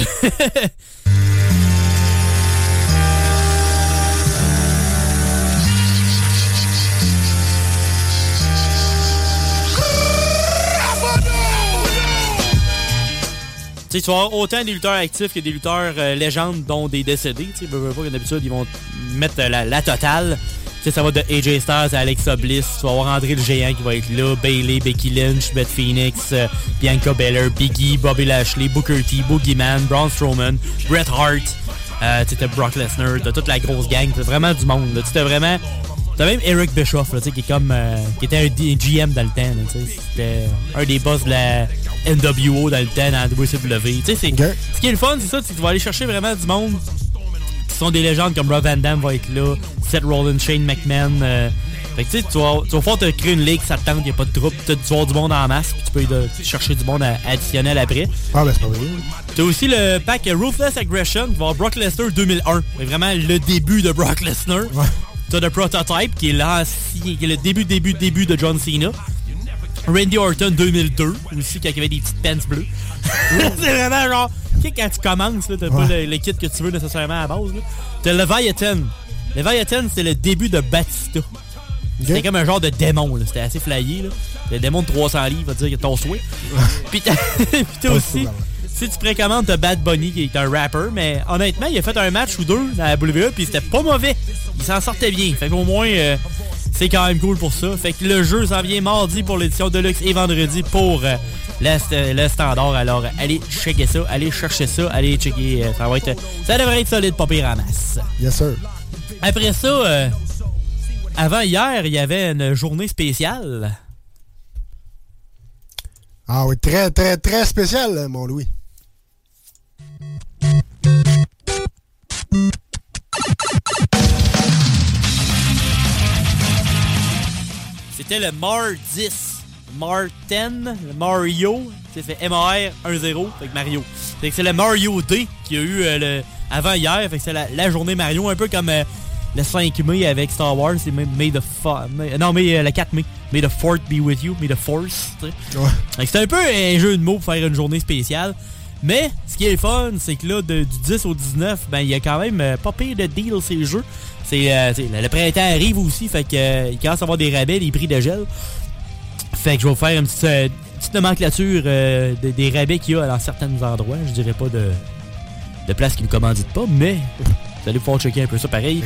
Tu sais, tu vas avoir autant des lutteurs actifs que des lutteurs euh, légendes, dont des décédés. Tu sais, d'habitude, ils vont mettre euh, la totale. Tu sais, ça va de AJ Styles à Alexa Bliss. Tu vas avoir André le Géant qui va être là, Bailey, Becky Lynch, Beth Phoenix, euh, Bianca Belair, Biggie, Bobby Lashley, Booker T, Boogeyman, Braun Strowman, Bret Hart. Euh, tu Brock Lesnar, t'as toute la grosse gang. T'as vraiment du monde. Tu t'as vraiment... T'as même Eric Bischoff, là, tu sais, qui est comme... euh, qui était un D- GM dans le temps. là, tu sais. C'était un des boss de la NWO dans le temps, dans la WCW. Tu sais, c'est... Ce qui est le fun, c'est ça, c'est que tu vas aller chercher vraiment du monde qui sont des légendes comme Rob Van Damme va être là, Seth Rollins, Shane McMahon. euh, fait que tu sais, tu vas, tu vas pouvoir te créer une ligue, ça te tente, y a pas de troupe, tu vas avoir du monde en masse, puis tu peux y de- chercher du monde à- additionnel après. Ah, ben c'est pas vrai. T'as aussi le pack Ruthless Aggression qui va avoir Brock Lesnar 2001. C'est vraiment le début de Brock Lesnar. T'as le Prototype qui est l'ancien, qui est le début, début, début de John Cena. Randy Orton 2002, aussi quand il y avait des petites pants bleues. [laughs] c'est vraiment genre, quand tu commences, là, t'as pas le, le kit que tu veux nécessairement à la base. là. T'as Leviathan. Leviathan, c'était le début de Batista. C'était comme un genre de démon, là. c'était assez flyé. Là. Le démon de 300 livres, va dire que ton souhait. Puis t'as [laughs] puis t'as aussi, si tu précommandes, t'as Bad Bunny qui est un rapper, mais honnêtement, il a fait un match ou deux dans la WWE, puis c'était pas mauvais. Il s'en sortait bien. Fait qu'au moins, euh, c'est quand même cool pour ça. Fait que le jeu s'en vient mardi pour l'édition Deluxe et vendredi pour euh, le, st- le standard. Alors, allez checker ça, allez chercher ça, allez checker. euh, ça va être, ça devrait être solide, pas pire en masse. Yes, sir. Après ça, euh, avant hier, il y avait une journée spéciale. Ah oui, très, très, très spécial, euh, mon Louis. C'était le Mar 10. Mar 10, le Mario. C'est fait M-A-R 1-0 avec Mario. Fait que c'est le Mario D qui a eu euh, le, avant hier. Fait que c'est la, la journée Mario, un peu comme euh, le 5 mai avec Star Wars. C'est May, May the May- Non, mais le 4 mai. May the Fourth be with you. May the Force. tu sais. Fait que C'est un peu un jeu de mots pour faire une journée spéciale. Mais ce qui est fun, c'est que là, de- du 10 au 19, ben il y a quand même euh, pas pire de deal ces jeux. C'est euh, le, printemps arrive aussi, fait que euh, il commence à avoir des rabais, des prix de gel. Fait que je vais vous faire une petite, euh, petite nomenclature euh, de- des rabais qu'il y a dans certains endroits. Je dirais pas de, de places qui ne commanditent pas, mais vous allez pouvoir checker un peu ça pareil.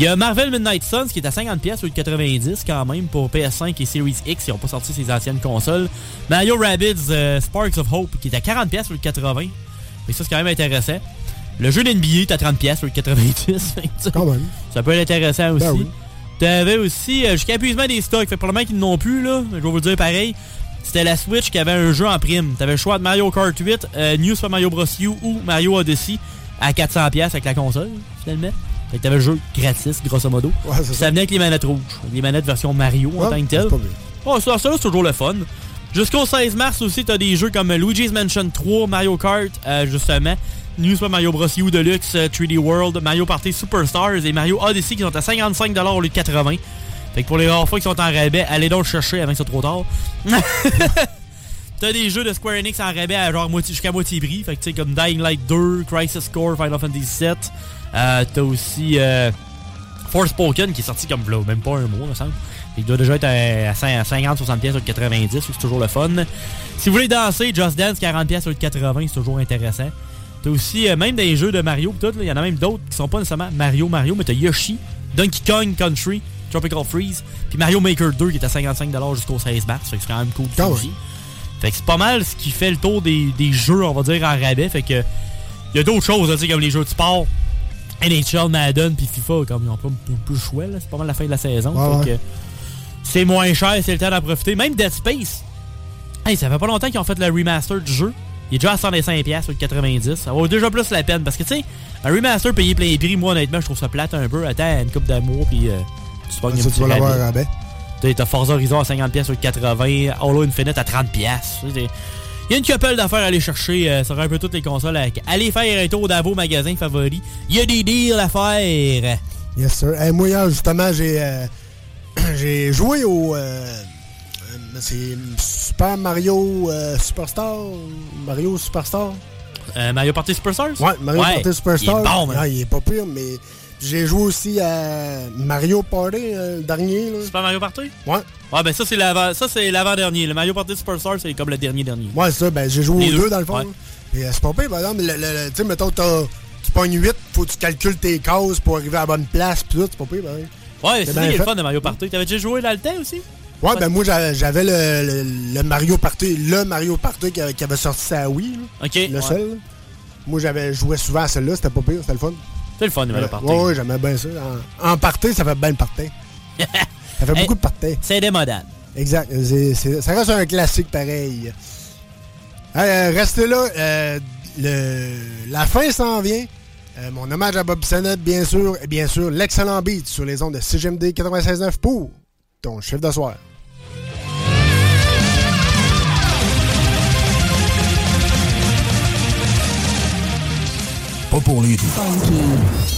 Il y a Marvel Midnight Suns qui est à 50$ pièces de 90$ quand même pour PS5 et Series X. Ils n'ont pas sorti ses anciennes consoles. Mario Rabbids euh, Sparks of Hope qui est à 40$ pièces de 80$. Fait que ça, c'est quand même intéressant. Le jeu d'NBA est à 30$ pièces au lieu de 90$. Fait que [laughs] ça- peut être intéressant aussi. Ben oui. T'avais aussi, euh, jusqu'à épuisement des stocks, fait probablement qu'ils n'en ont plus, là, je vais vous le dire pareil. C'était la Switch qui avait un jeu en prime. T'avais le choix de Mario Kart 8, euh, New Super Mario Bros. U ou Mario Odyssey à 400$ pièces avec la console, finalement. Fait que t'avais le jeu gratis, grosso modo. Ouais, ça venait avec les manettes rouges. Les manettes version Mario en tant que tel. c'est pas Oh, ça, ça c'est toujours le fun. Jusqu'au 16 mars aussi, t'as des jeux comme Luigi's Mansion 3, Mario Kart, euh, justement, New Super Mario Bros. U Deluxe, euh, 3D World, Mario Party Superstars et Mario Odyssey qui sont à 55$ au lieu de 80$. Fait que pour les rares fois qui sont en rabais, allez donc chercher avant que ce soit trop tard. [laughs] T'as des jeux de Square Enix en rabais à genre moitié- jusqu'à moitié prix. Fait que tu sais, comme Dying Light 2, Crisis Core, Final Fantasy VII. Euh, T'as aussi euh, Forspoken qui est sorti comme là, même pas un mois, me semble. Il doit déjà être à, 50-60$ pièces au lieu de 90, c'est toujours le fun. Si vous voulez danser, Just Dance 40$ pièces de 80, c'est toujours intéressant. T'as aussi, euh, même des jeux de Mario, il y en a même d'autres qui sont pas nécessairement Mario Mario, mais t'as Yoshi, Donkey Kong Country, Tropical Freeze, puis Mario Maker 2 qui est à 55$ jusqu'au 16 mars, fait que c'est quand même cool. Ah aussi. Fait que c'est pas mal ce qui fait le tour des, des jeux, on va dire, en rabais. Fait que il y a d'autres choses, tu sais, comme les jeux de sport, NHL, Madden, puis FIFA, comme ils ont pas un peu le choix. C'est pas mal la fin de la saison. Ouais, fait que c'est moins cher, c'est le temps d'en profiter. Même Dead Space, hey, ça fait pas longtemps qu'ils ont fait le remaster du jeu. Il est déjà à 105$ piastres au lieu de 90$. Ça vaut déjà plus la peine. Parce que, tu sais, un remaster payé plein prix, moi, honnêtement, je trouve ça plate un peu. Attends, une coupe d'amour, puis euh, tu te pognes un tu petit l'avoir rabais. T'as- Forza Horizon à 50$ piastres au lieu de 80$, Halo Infinite à 30$. piastres. Tu sais, Il y a une couple d'affaires à aller chercher euh, sur un peu toutes les consoles. avec- Allez faire un tour dans vos magasins favoris. Il y a des deals à faire. Yes, sir. Hey, moi, hier, justement, j'ai euh, [clears throat] j'ai joué au. euh, c'est Super Mario euh, Superstar? Mario Superstar? Euh, Mario Party Superstars? Ouais, Mario Party Superstar. Il est bon. Ah, il est pas pire, mais j'ai joué aussi à Mario Party, euh, le dernier. Là. Super Mario Party? Ouais. Ouais, ben ça, c'est l'avant- ça, c'est l'avant-dernier. Le Mario Party Superstars, c'est comme le dernier-dernier. Ouais, c'est ça, ben j'ai joué Les aux deux, deux, dans le fond. ouais. là. Puis euh, c'est pas pire, par exemple, le- le- le- tu sais, mettons, tu pognes 8, faut que tu calcules tes cases pour arriver à la bonne place, pis tout, c'est pas pire, ben. Ouais, c'est le fun de Mario Party. T'avais déjà joué le temps aussi? Ouais, ben moi j'a- j'avais le, le- le Mario Party, le Mario Party qui avait, sorti sa Wii. là. Ok. Le ouais. seul. Moi j'avais joué souvent à celle-là, c'était pas pire, c'était le fun. C'est le fun de Mario Party. Ouais, ouais, j'aimais bien ça. En, en party, ça fait bien le party. [laughs] ça fait beaucoup de party. C'est démodable. Exact. Ça reste un classique pareil. Euh, restez là. euh, le- la fin s'en vient. Euh, mon hommage à Bob Sennett, bien sûr. Et bien sûr, l'excellent beat sur les ondes de CGMD 96.9 pour ton chef de soir. Pas pour les doux.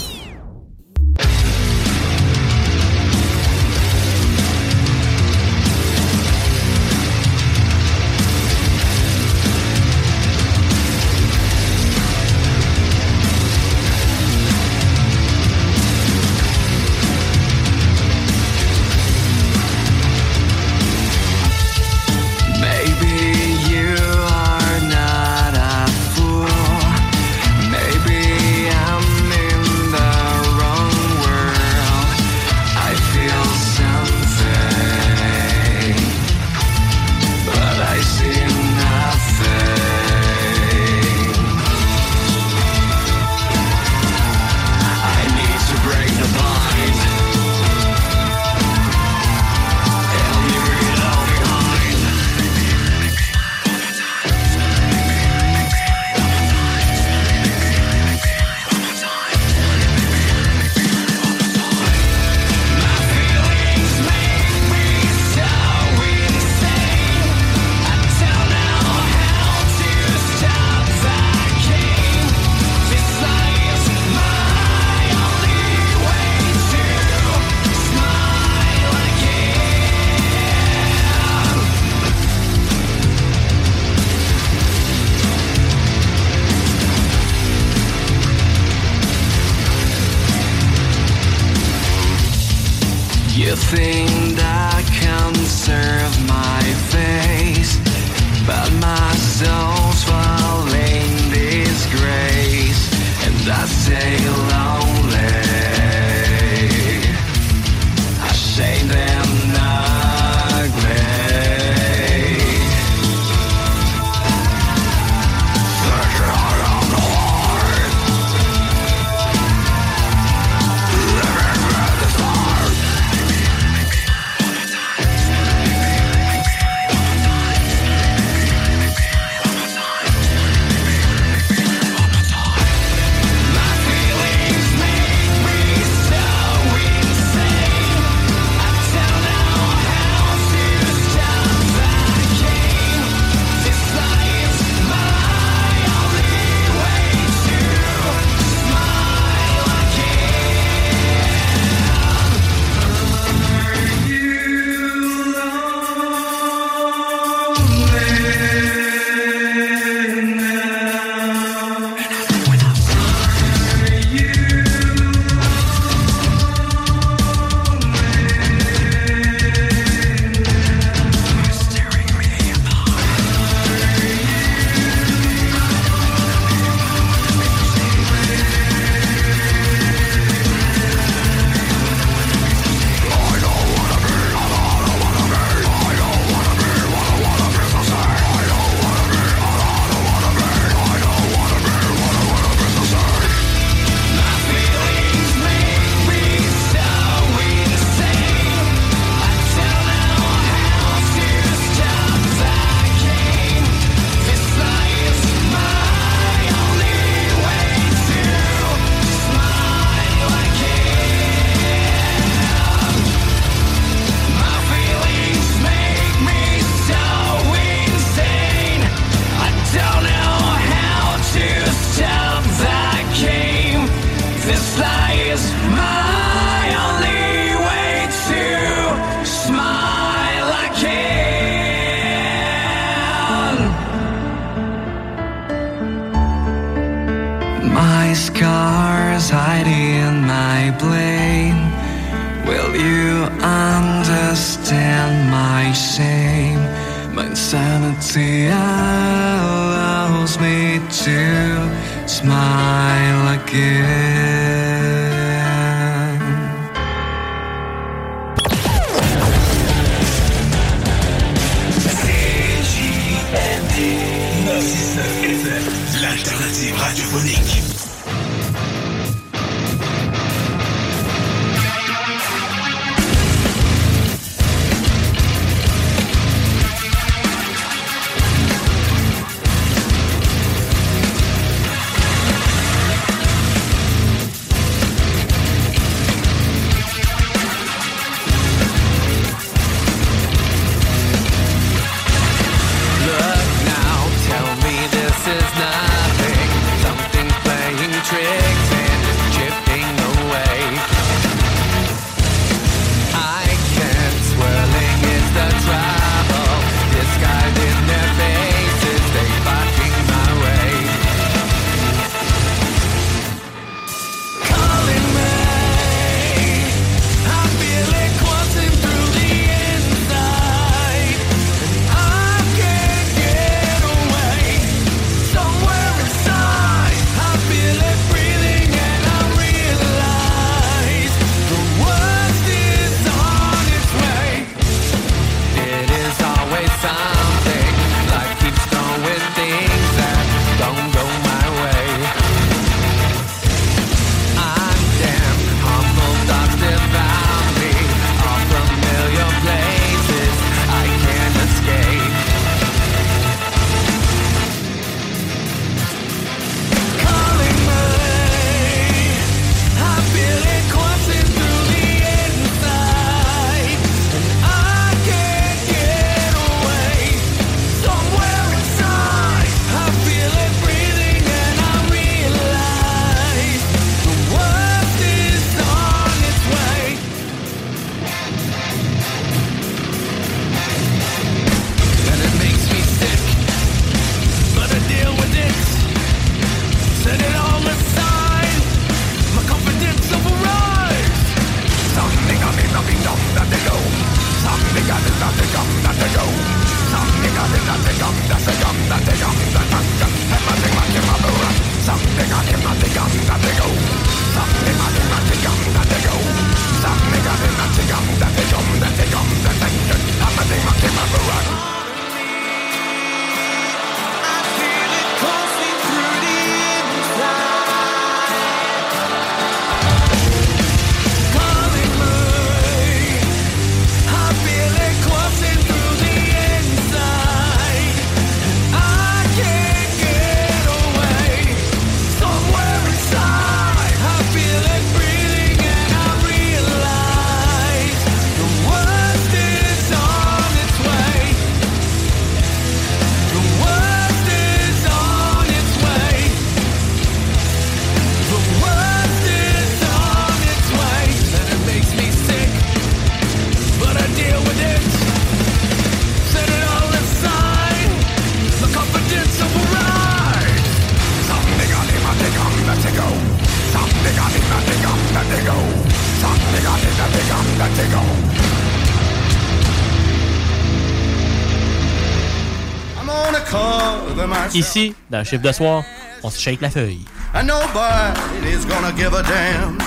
Ici, dans le chiffre de soir, on se shake la feuille. And nobody's gonna give a damn.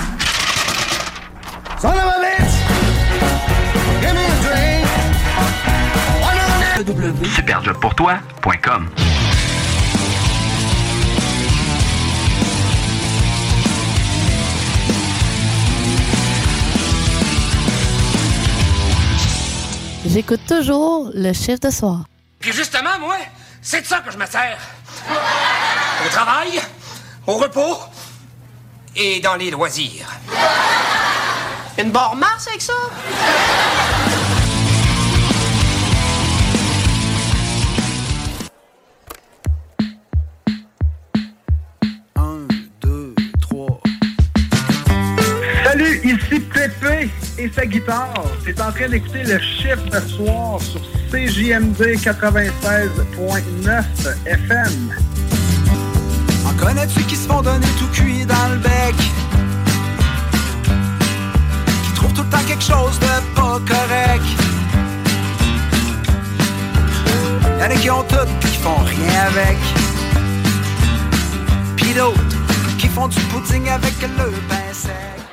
Son of a bitch, give me a drink. Superjobpourtoi.com J'écoute toujours le chiffre de soir. Puis justement, moi, c'est de ça que je me sers. Au travail, au repos et dans les loisirs. Une barre Mars avec ça? Ici Pépé et sa guitare. T'es en train d'écouter le chiffre de soir sur CJMD 96.9 FM. En connais-tu qui se font donner tout cuit dans le bec? Qui trouvent tout le temps quelque chose de pas correct? Y'en a qui ont tout qui font rien avec. Pis d'autres qui font du pudding avec le pain sec.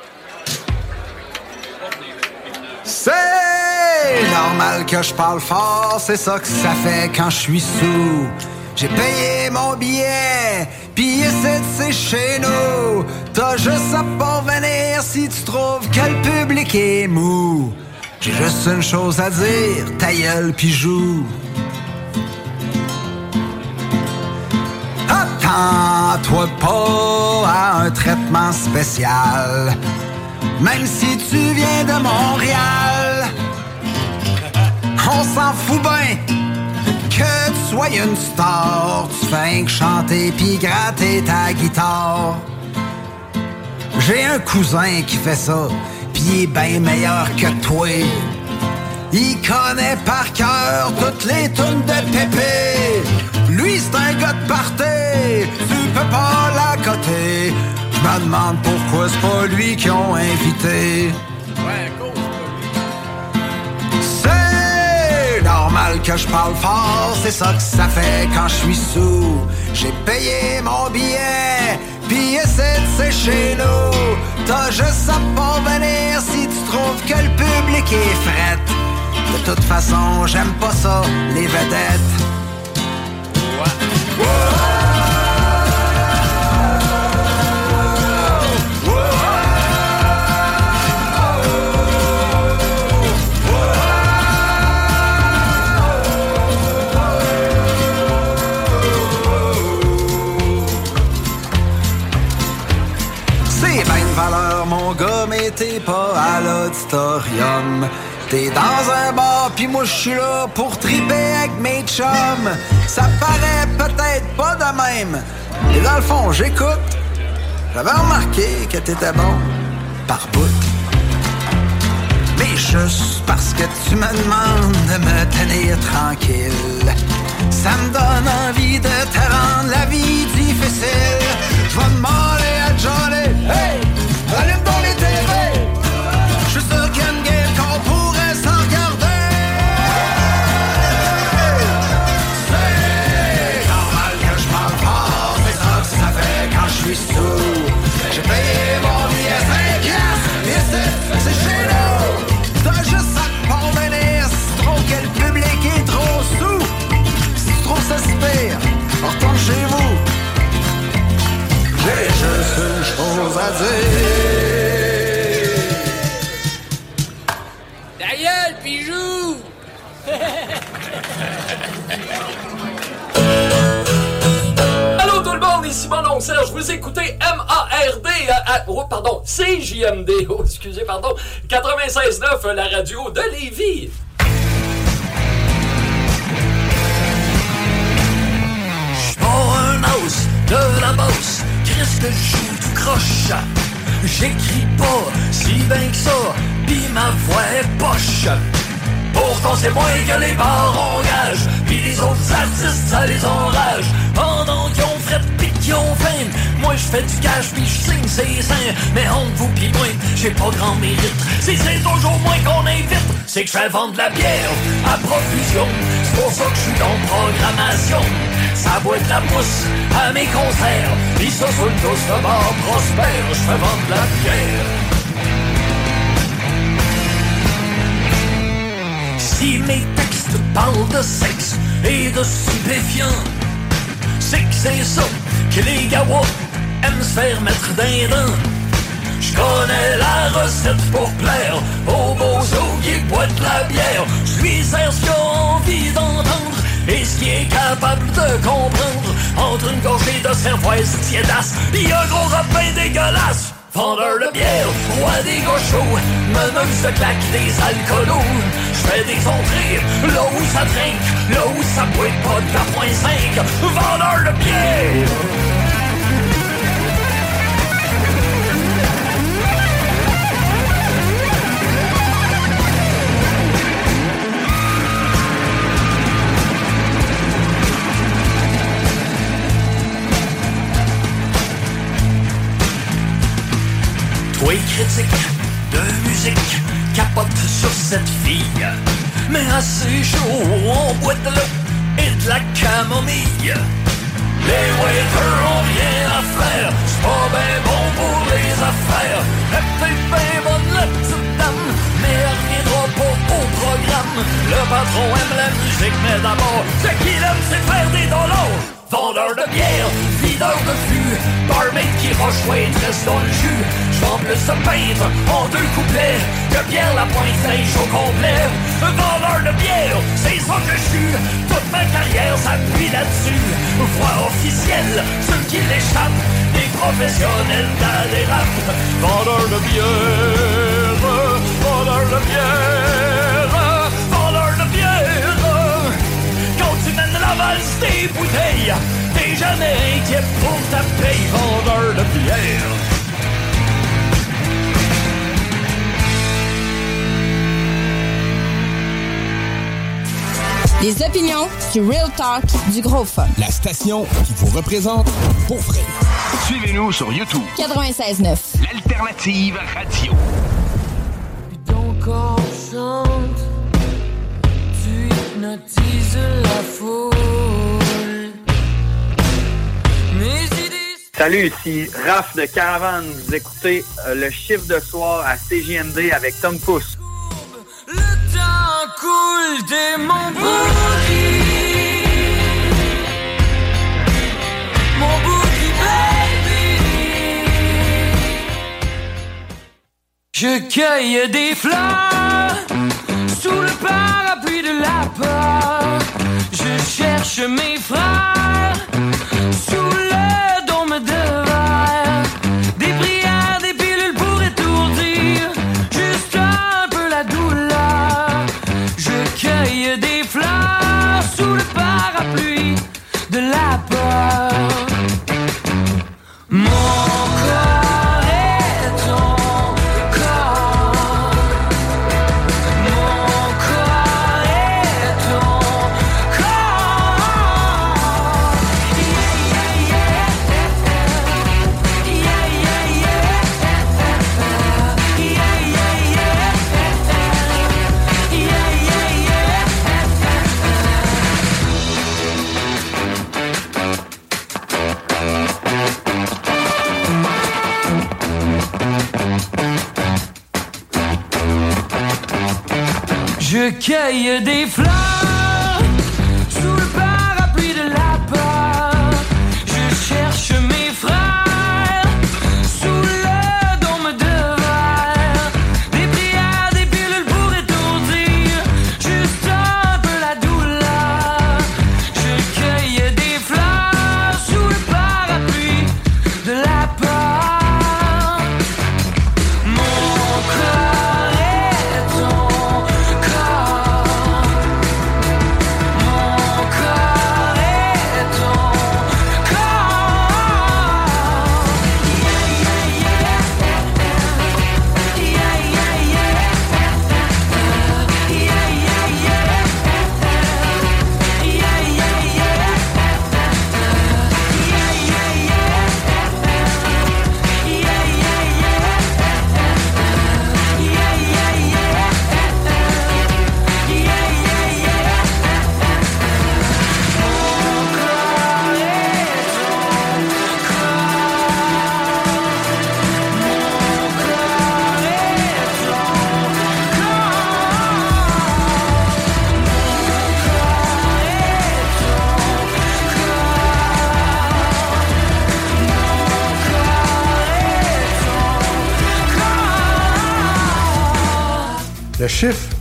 C'est normal que je parle fort, c'est ça que ça fait quand je suis sous. J'ai payé mon billet, ici c'est chez nous. T'as juste à pas venir si tu trouves que le public est mou. J'ai juste une chose à dire, ta gueule pis joue. Attends-toi pas à un traitement spécial. Même si tu viens de Montréal, on s'en fout bien que tu sois une star. Tu fais que chanter puis gratter ta guitare. J'ai un cousin qui fait ça, puis il est bien meilleur que toi. Il connaît par cœur toutes les tunes de Pépé. Lui, c'est un gars de party, tu peux pas la coter. Je me demande pourquoi c'est pas lui qui ont invité. C'est normal que je parle fort, c'est ça que ça fait quand je suis sous. J'ai payé mon billet, puis essaie de c'est chez nous. T'as juste à pas venir si tu trouves que le public est fret. De toute façon, j'aime pas ça, les vedettes. Pas à l'auditorium. T'es dans un bar, pis moi je suis là pour triper avec mes chums. Ça paraît peut-être pas de même, mais dans le fond, j'écoute. J'avais remarqué que t'étais bon par bout. Mais juste parce que tu me demandes de me tenir tranquille, ça me donne envie de te rendre la vie difficile. Je chose à dire. Ta gueule, bijou! [laughs] Allô tout le monde, ici mon Serge, vous écoutez M-A-R-D, à- à- oh, pardon, CJMD, [laughs] oh, excusez, pardon, 96.9, la radio de Lévis. Pour un os de la bosse, Christ je J'écris pas si bien que ça, pis ma voix est poche. Pourtant c'est moins que les bars engagent, pis les autres artistes ça les enrage. Pendant qu'ils ont fret pis qu'ils ont faim, moi je fais du cash pis je signe ses seins. Mais entre vous pis moi, j'ai pas grand mérite. Si c'est toujours moi qu'on invite, c'est que je fais vendre la bière à profusion. C'est pour ça que je suis dans programmation. Ça boit de la mousse à mes concerts. Ça sur le dos de bar prospère, je fais vendre la bière. Si mes textes parlent de sexe et de stupéfiants, c'est que c'est ça que les gawas aiment se faire mettre d'un dents. Je connais la recette pour plaire aux beaux qui boivent de la bière. Je sers ce qu'il a envie d'entendre et ce qu'il est capable de comprendre. Entre une gorgée de cervoise tiédasse et un gros rapin dégueulasse. Vendeur de bière, roi des gauchos, meneuse de claque des alcoolos. Je fais des entrées, là où ça trinque, là où ça boit pas de la point 5. Vendeur de bière! Oui, critique de musique capote sur cette fille. Mais assez chaud, on boit de l'eau et de la camomille. Les waiters ont rien à faire, c'est pas ben bon pour les affaires. Est peut-être ben bonne la petite dame, mais elle reviendra pas au programme. Le patron aime la musique, mais d'abord, ce qu'il aime, c'est faire des dollars. Vendeur de bière, videur de fût, barmaid qui roche waitress dans le jus. J'vends plus de peintre en deux couplets que Pierre Lapointe sèche au complet. Vendeur de bière, c'est ça que je suis. Toute ma carrière s'appuie là-dessus. Voix officielle, ceux qui l'échappent, des professionnels dans les. Vendeur de bière, vendeur de bière, valse des bouteilles, t'es jamais inquiet pour ta paye, vendeur de bière. Les opinions du Real Talk du Gros Fun. La station qui vous représente pour vrai. Suivez-nous sur YouTube. 96.9. L'alternative radio. Ton corps chante, Salut, ici Raph de Caravane. Vous écoutez euh, le chiffre de soir à CJMD avec Tom Pousse. temps coule dès mon boogie. Mon boogie baby. Je cueille des fleurs sous le de Je cherche mes frères sous le dôme de verre. Des prières, des pilules pour étourdir juste un peu la douleur. Je cueille des fleurs sous le parapluie de la peur. Je cueille des fleurs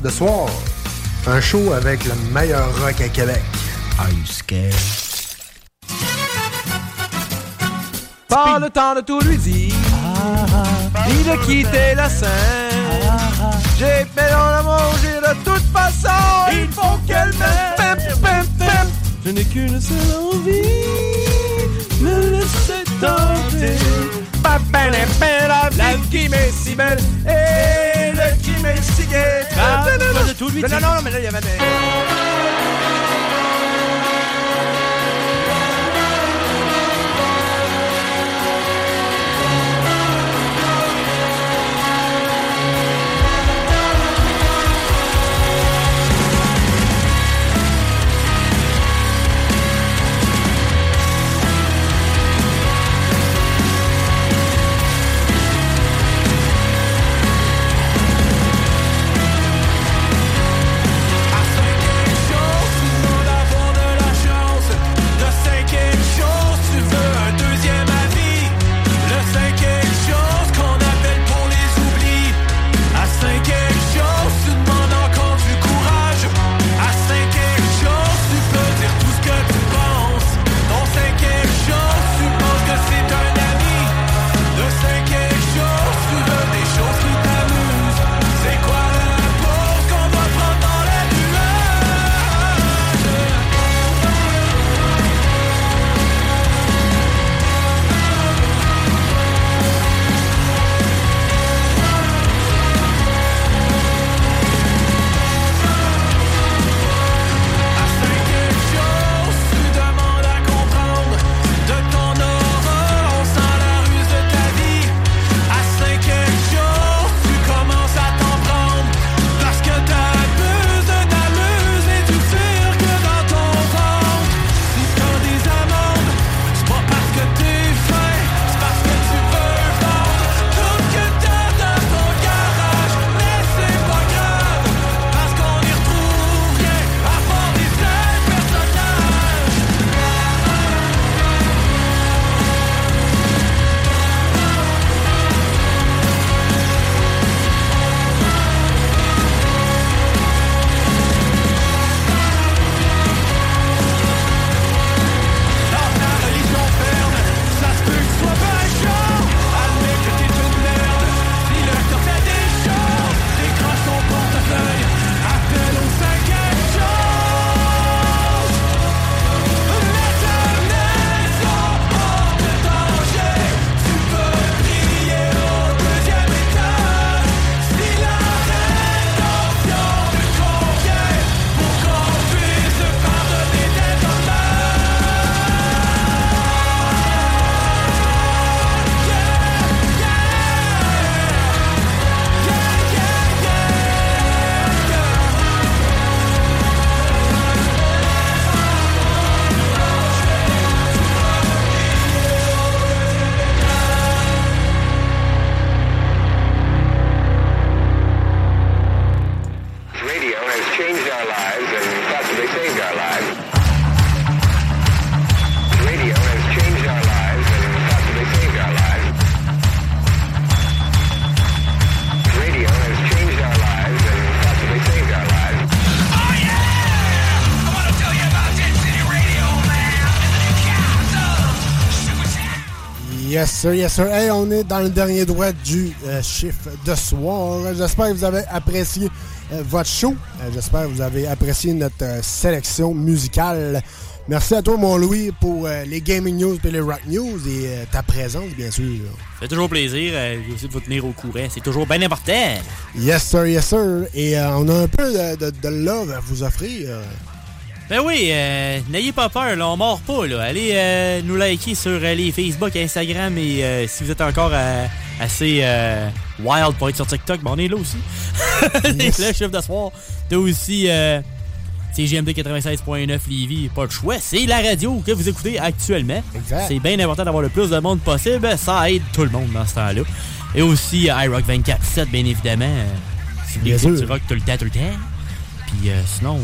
de soir. Un show avec le meilleur rock à Québec. Are you scared? Pas le temps de tout lui dire, ni de quitter la scène. J'ai fait dans la manger de toute façon, il faut qu'elle m'aime. Je n'ai qu'une seule envie, me laisser tenter. La, vie qui m'est si belle et mes cigarettes. Ah, non, non, non, mais là, il y avait sir, yes, sir. Hey, on est dans le dernier droit du euh, chiffre de soir. J'espère que vous avez apprécié euh, votre show. Euh, J'espère que vous avez apprécié notre sélection musicale. Merci à toi, mon Louis, pour les gaming news et les rock news et ta présence, bien sûr. Ça fait toujours plaisir aussi de vous tenir au courant. C'est toujours bien important. Yes, sir, yes, sir. Et on a un peu de, de- de love à vous offrir. Ben oui, euh, n'ayez pas peur, là, on mord pas. Là. Allez euh, nous liker sur euh, les Facebook, Instagram et euh, si vous êtes encore assez wild pour être sur TikTok, ben on est là aussi. [laughs] le chiffre de soir. T'as aussi euh, CGMD 96.9 Lévis, pas le choix. C'est la radio que vous écoutez actuellement. C'est bien important d'avoir le plus de monde possible. Ça aide tout le monde dans ce temps-là. Et aussi iRock 24-7, bien évidemment. si vous Bien écoutez du rock tout le temps, tout le temps. Puis sinon...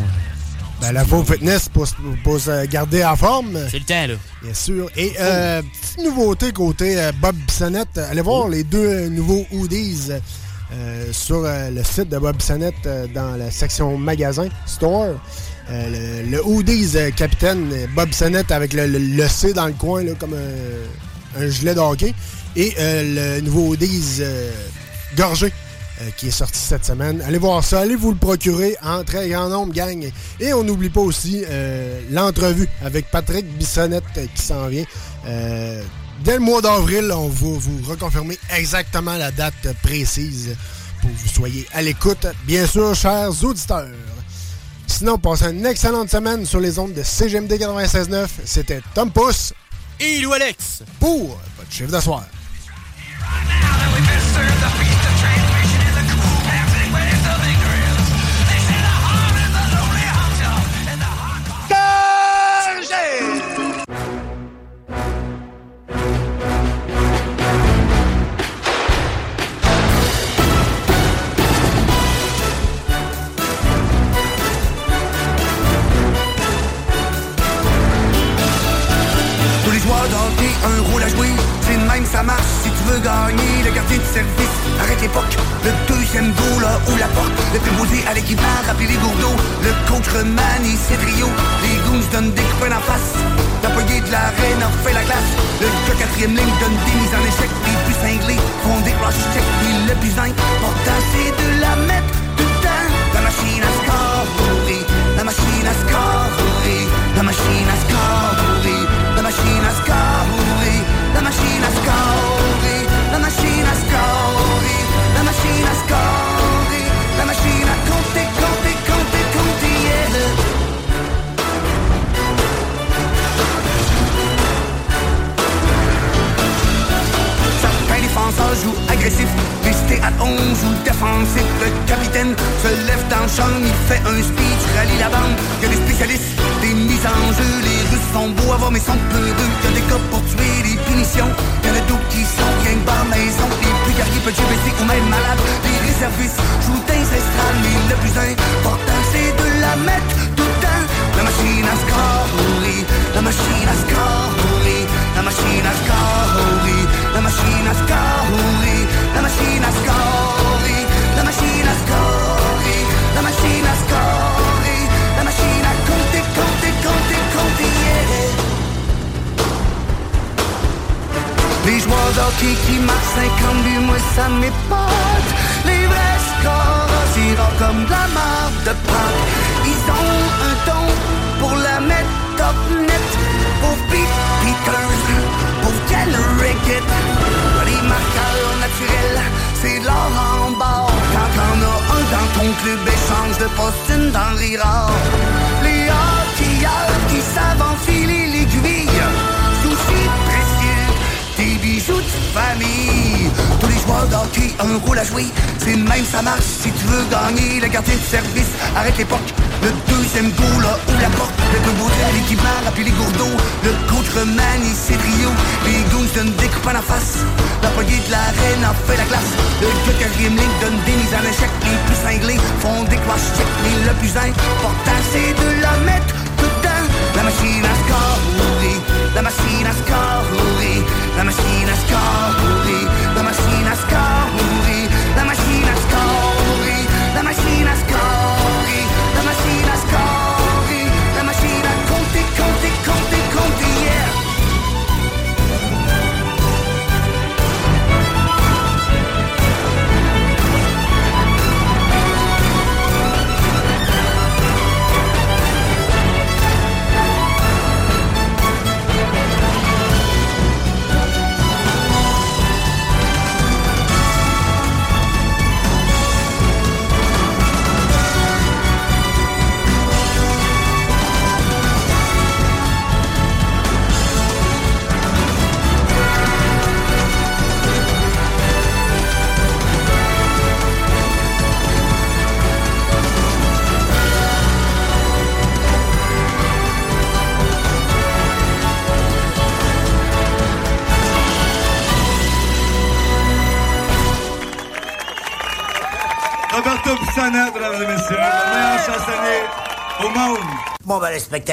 Ben, la faux fitness pour, se- pour se garder en forme. C'est le temps, là. Bien sûr. Et euh, petite nouveauté côté euh, Bob Bissonnette. Allez voir les deux nouveaux hoodies euh, sur le site de Bob Bissonnette dans la section magasin, store. Le, le hoodies capitaine Bob Bissonnette avec le, le- le C dans le coin là, comme un, un gilet de hockey. Et le nouveau hoodies gorgé euh, qui est sorti cette semaine. Allez voir ça, allez vous le procurer en très grand nombre, gang. Et on n'oublie pas aussi euh, l'entrevue avec Patrick Bissonnette euh, qui s'en vient. Euh, dès le mois d'avril, on va vous reconfirmer exactement la date précise pour que vous soyez à l'écoute, bien sûr, chers auditeurs. Sinon, passez une excellente semaine sur les ondes de CGMD 96.9. C'était Tom Pousse et Lou Alex pour votre chiffre de un rôle à jouer. C'est même, ça marche si tu veux gagner. Le gardien de service, arrête l'époque. Le deuxième goal, là, ouvre la porte. Le préposé à l'équipement, rappelez les gourdeaux. Le coach remanie ses trios. Les goons donnent des coups en face. L'employé de l'arène a fait la glace. Le quatrième ligne donne des mises en échec. Les plus cinglés font des rush checks. Puis le plus important, c'est de la mettre dedans. La machine à scorer. La machine à scorer. La machine à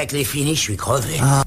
spectacle est fini, je suis crevé. Ah.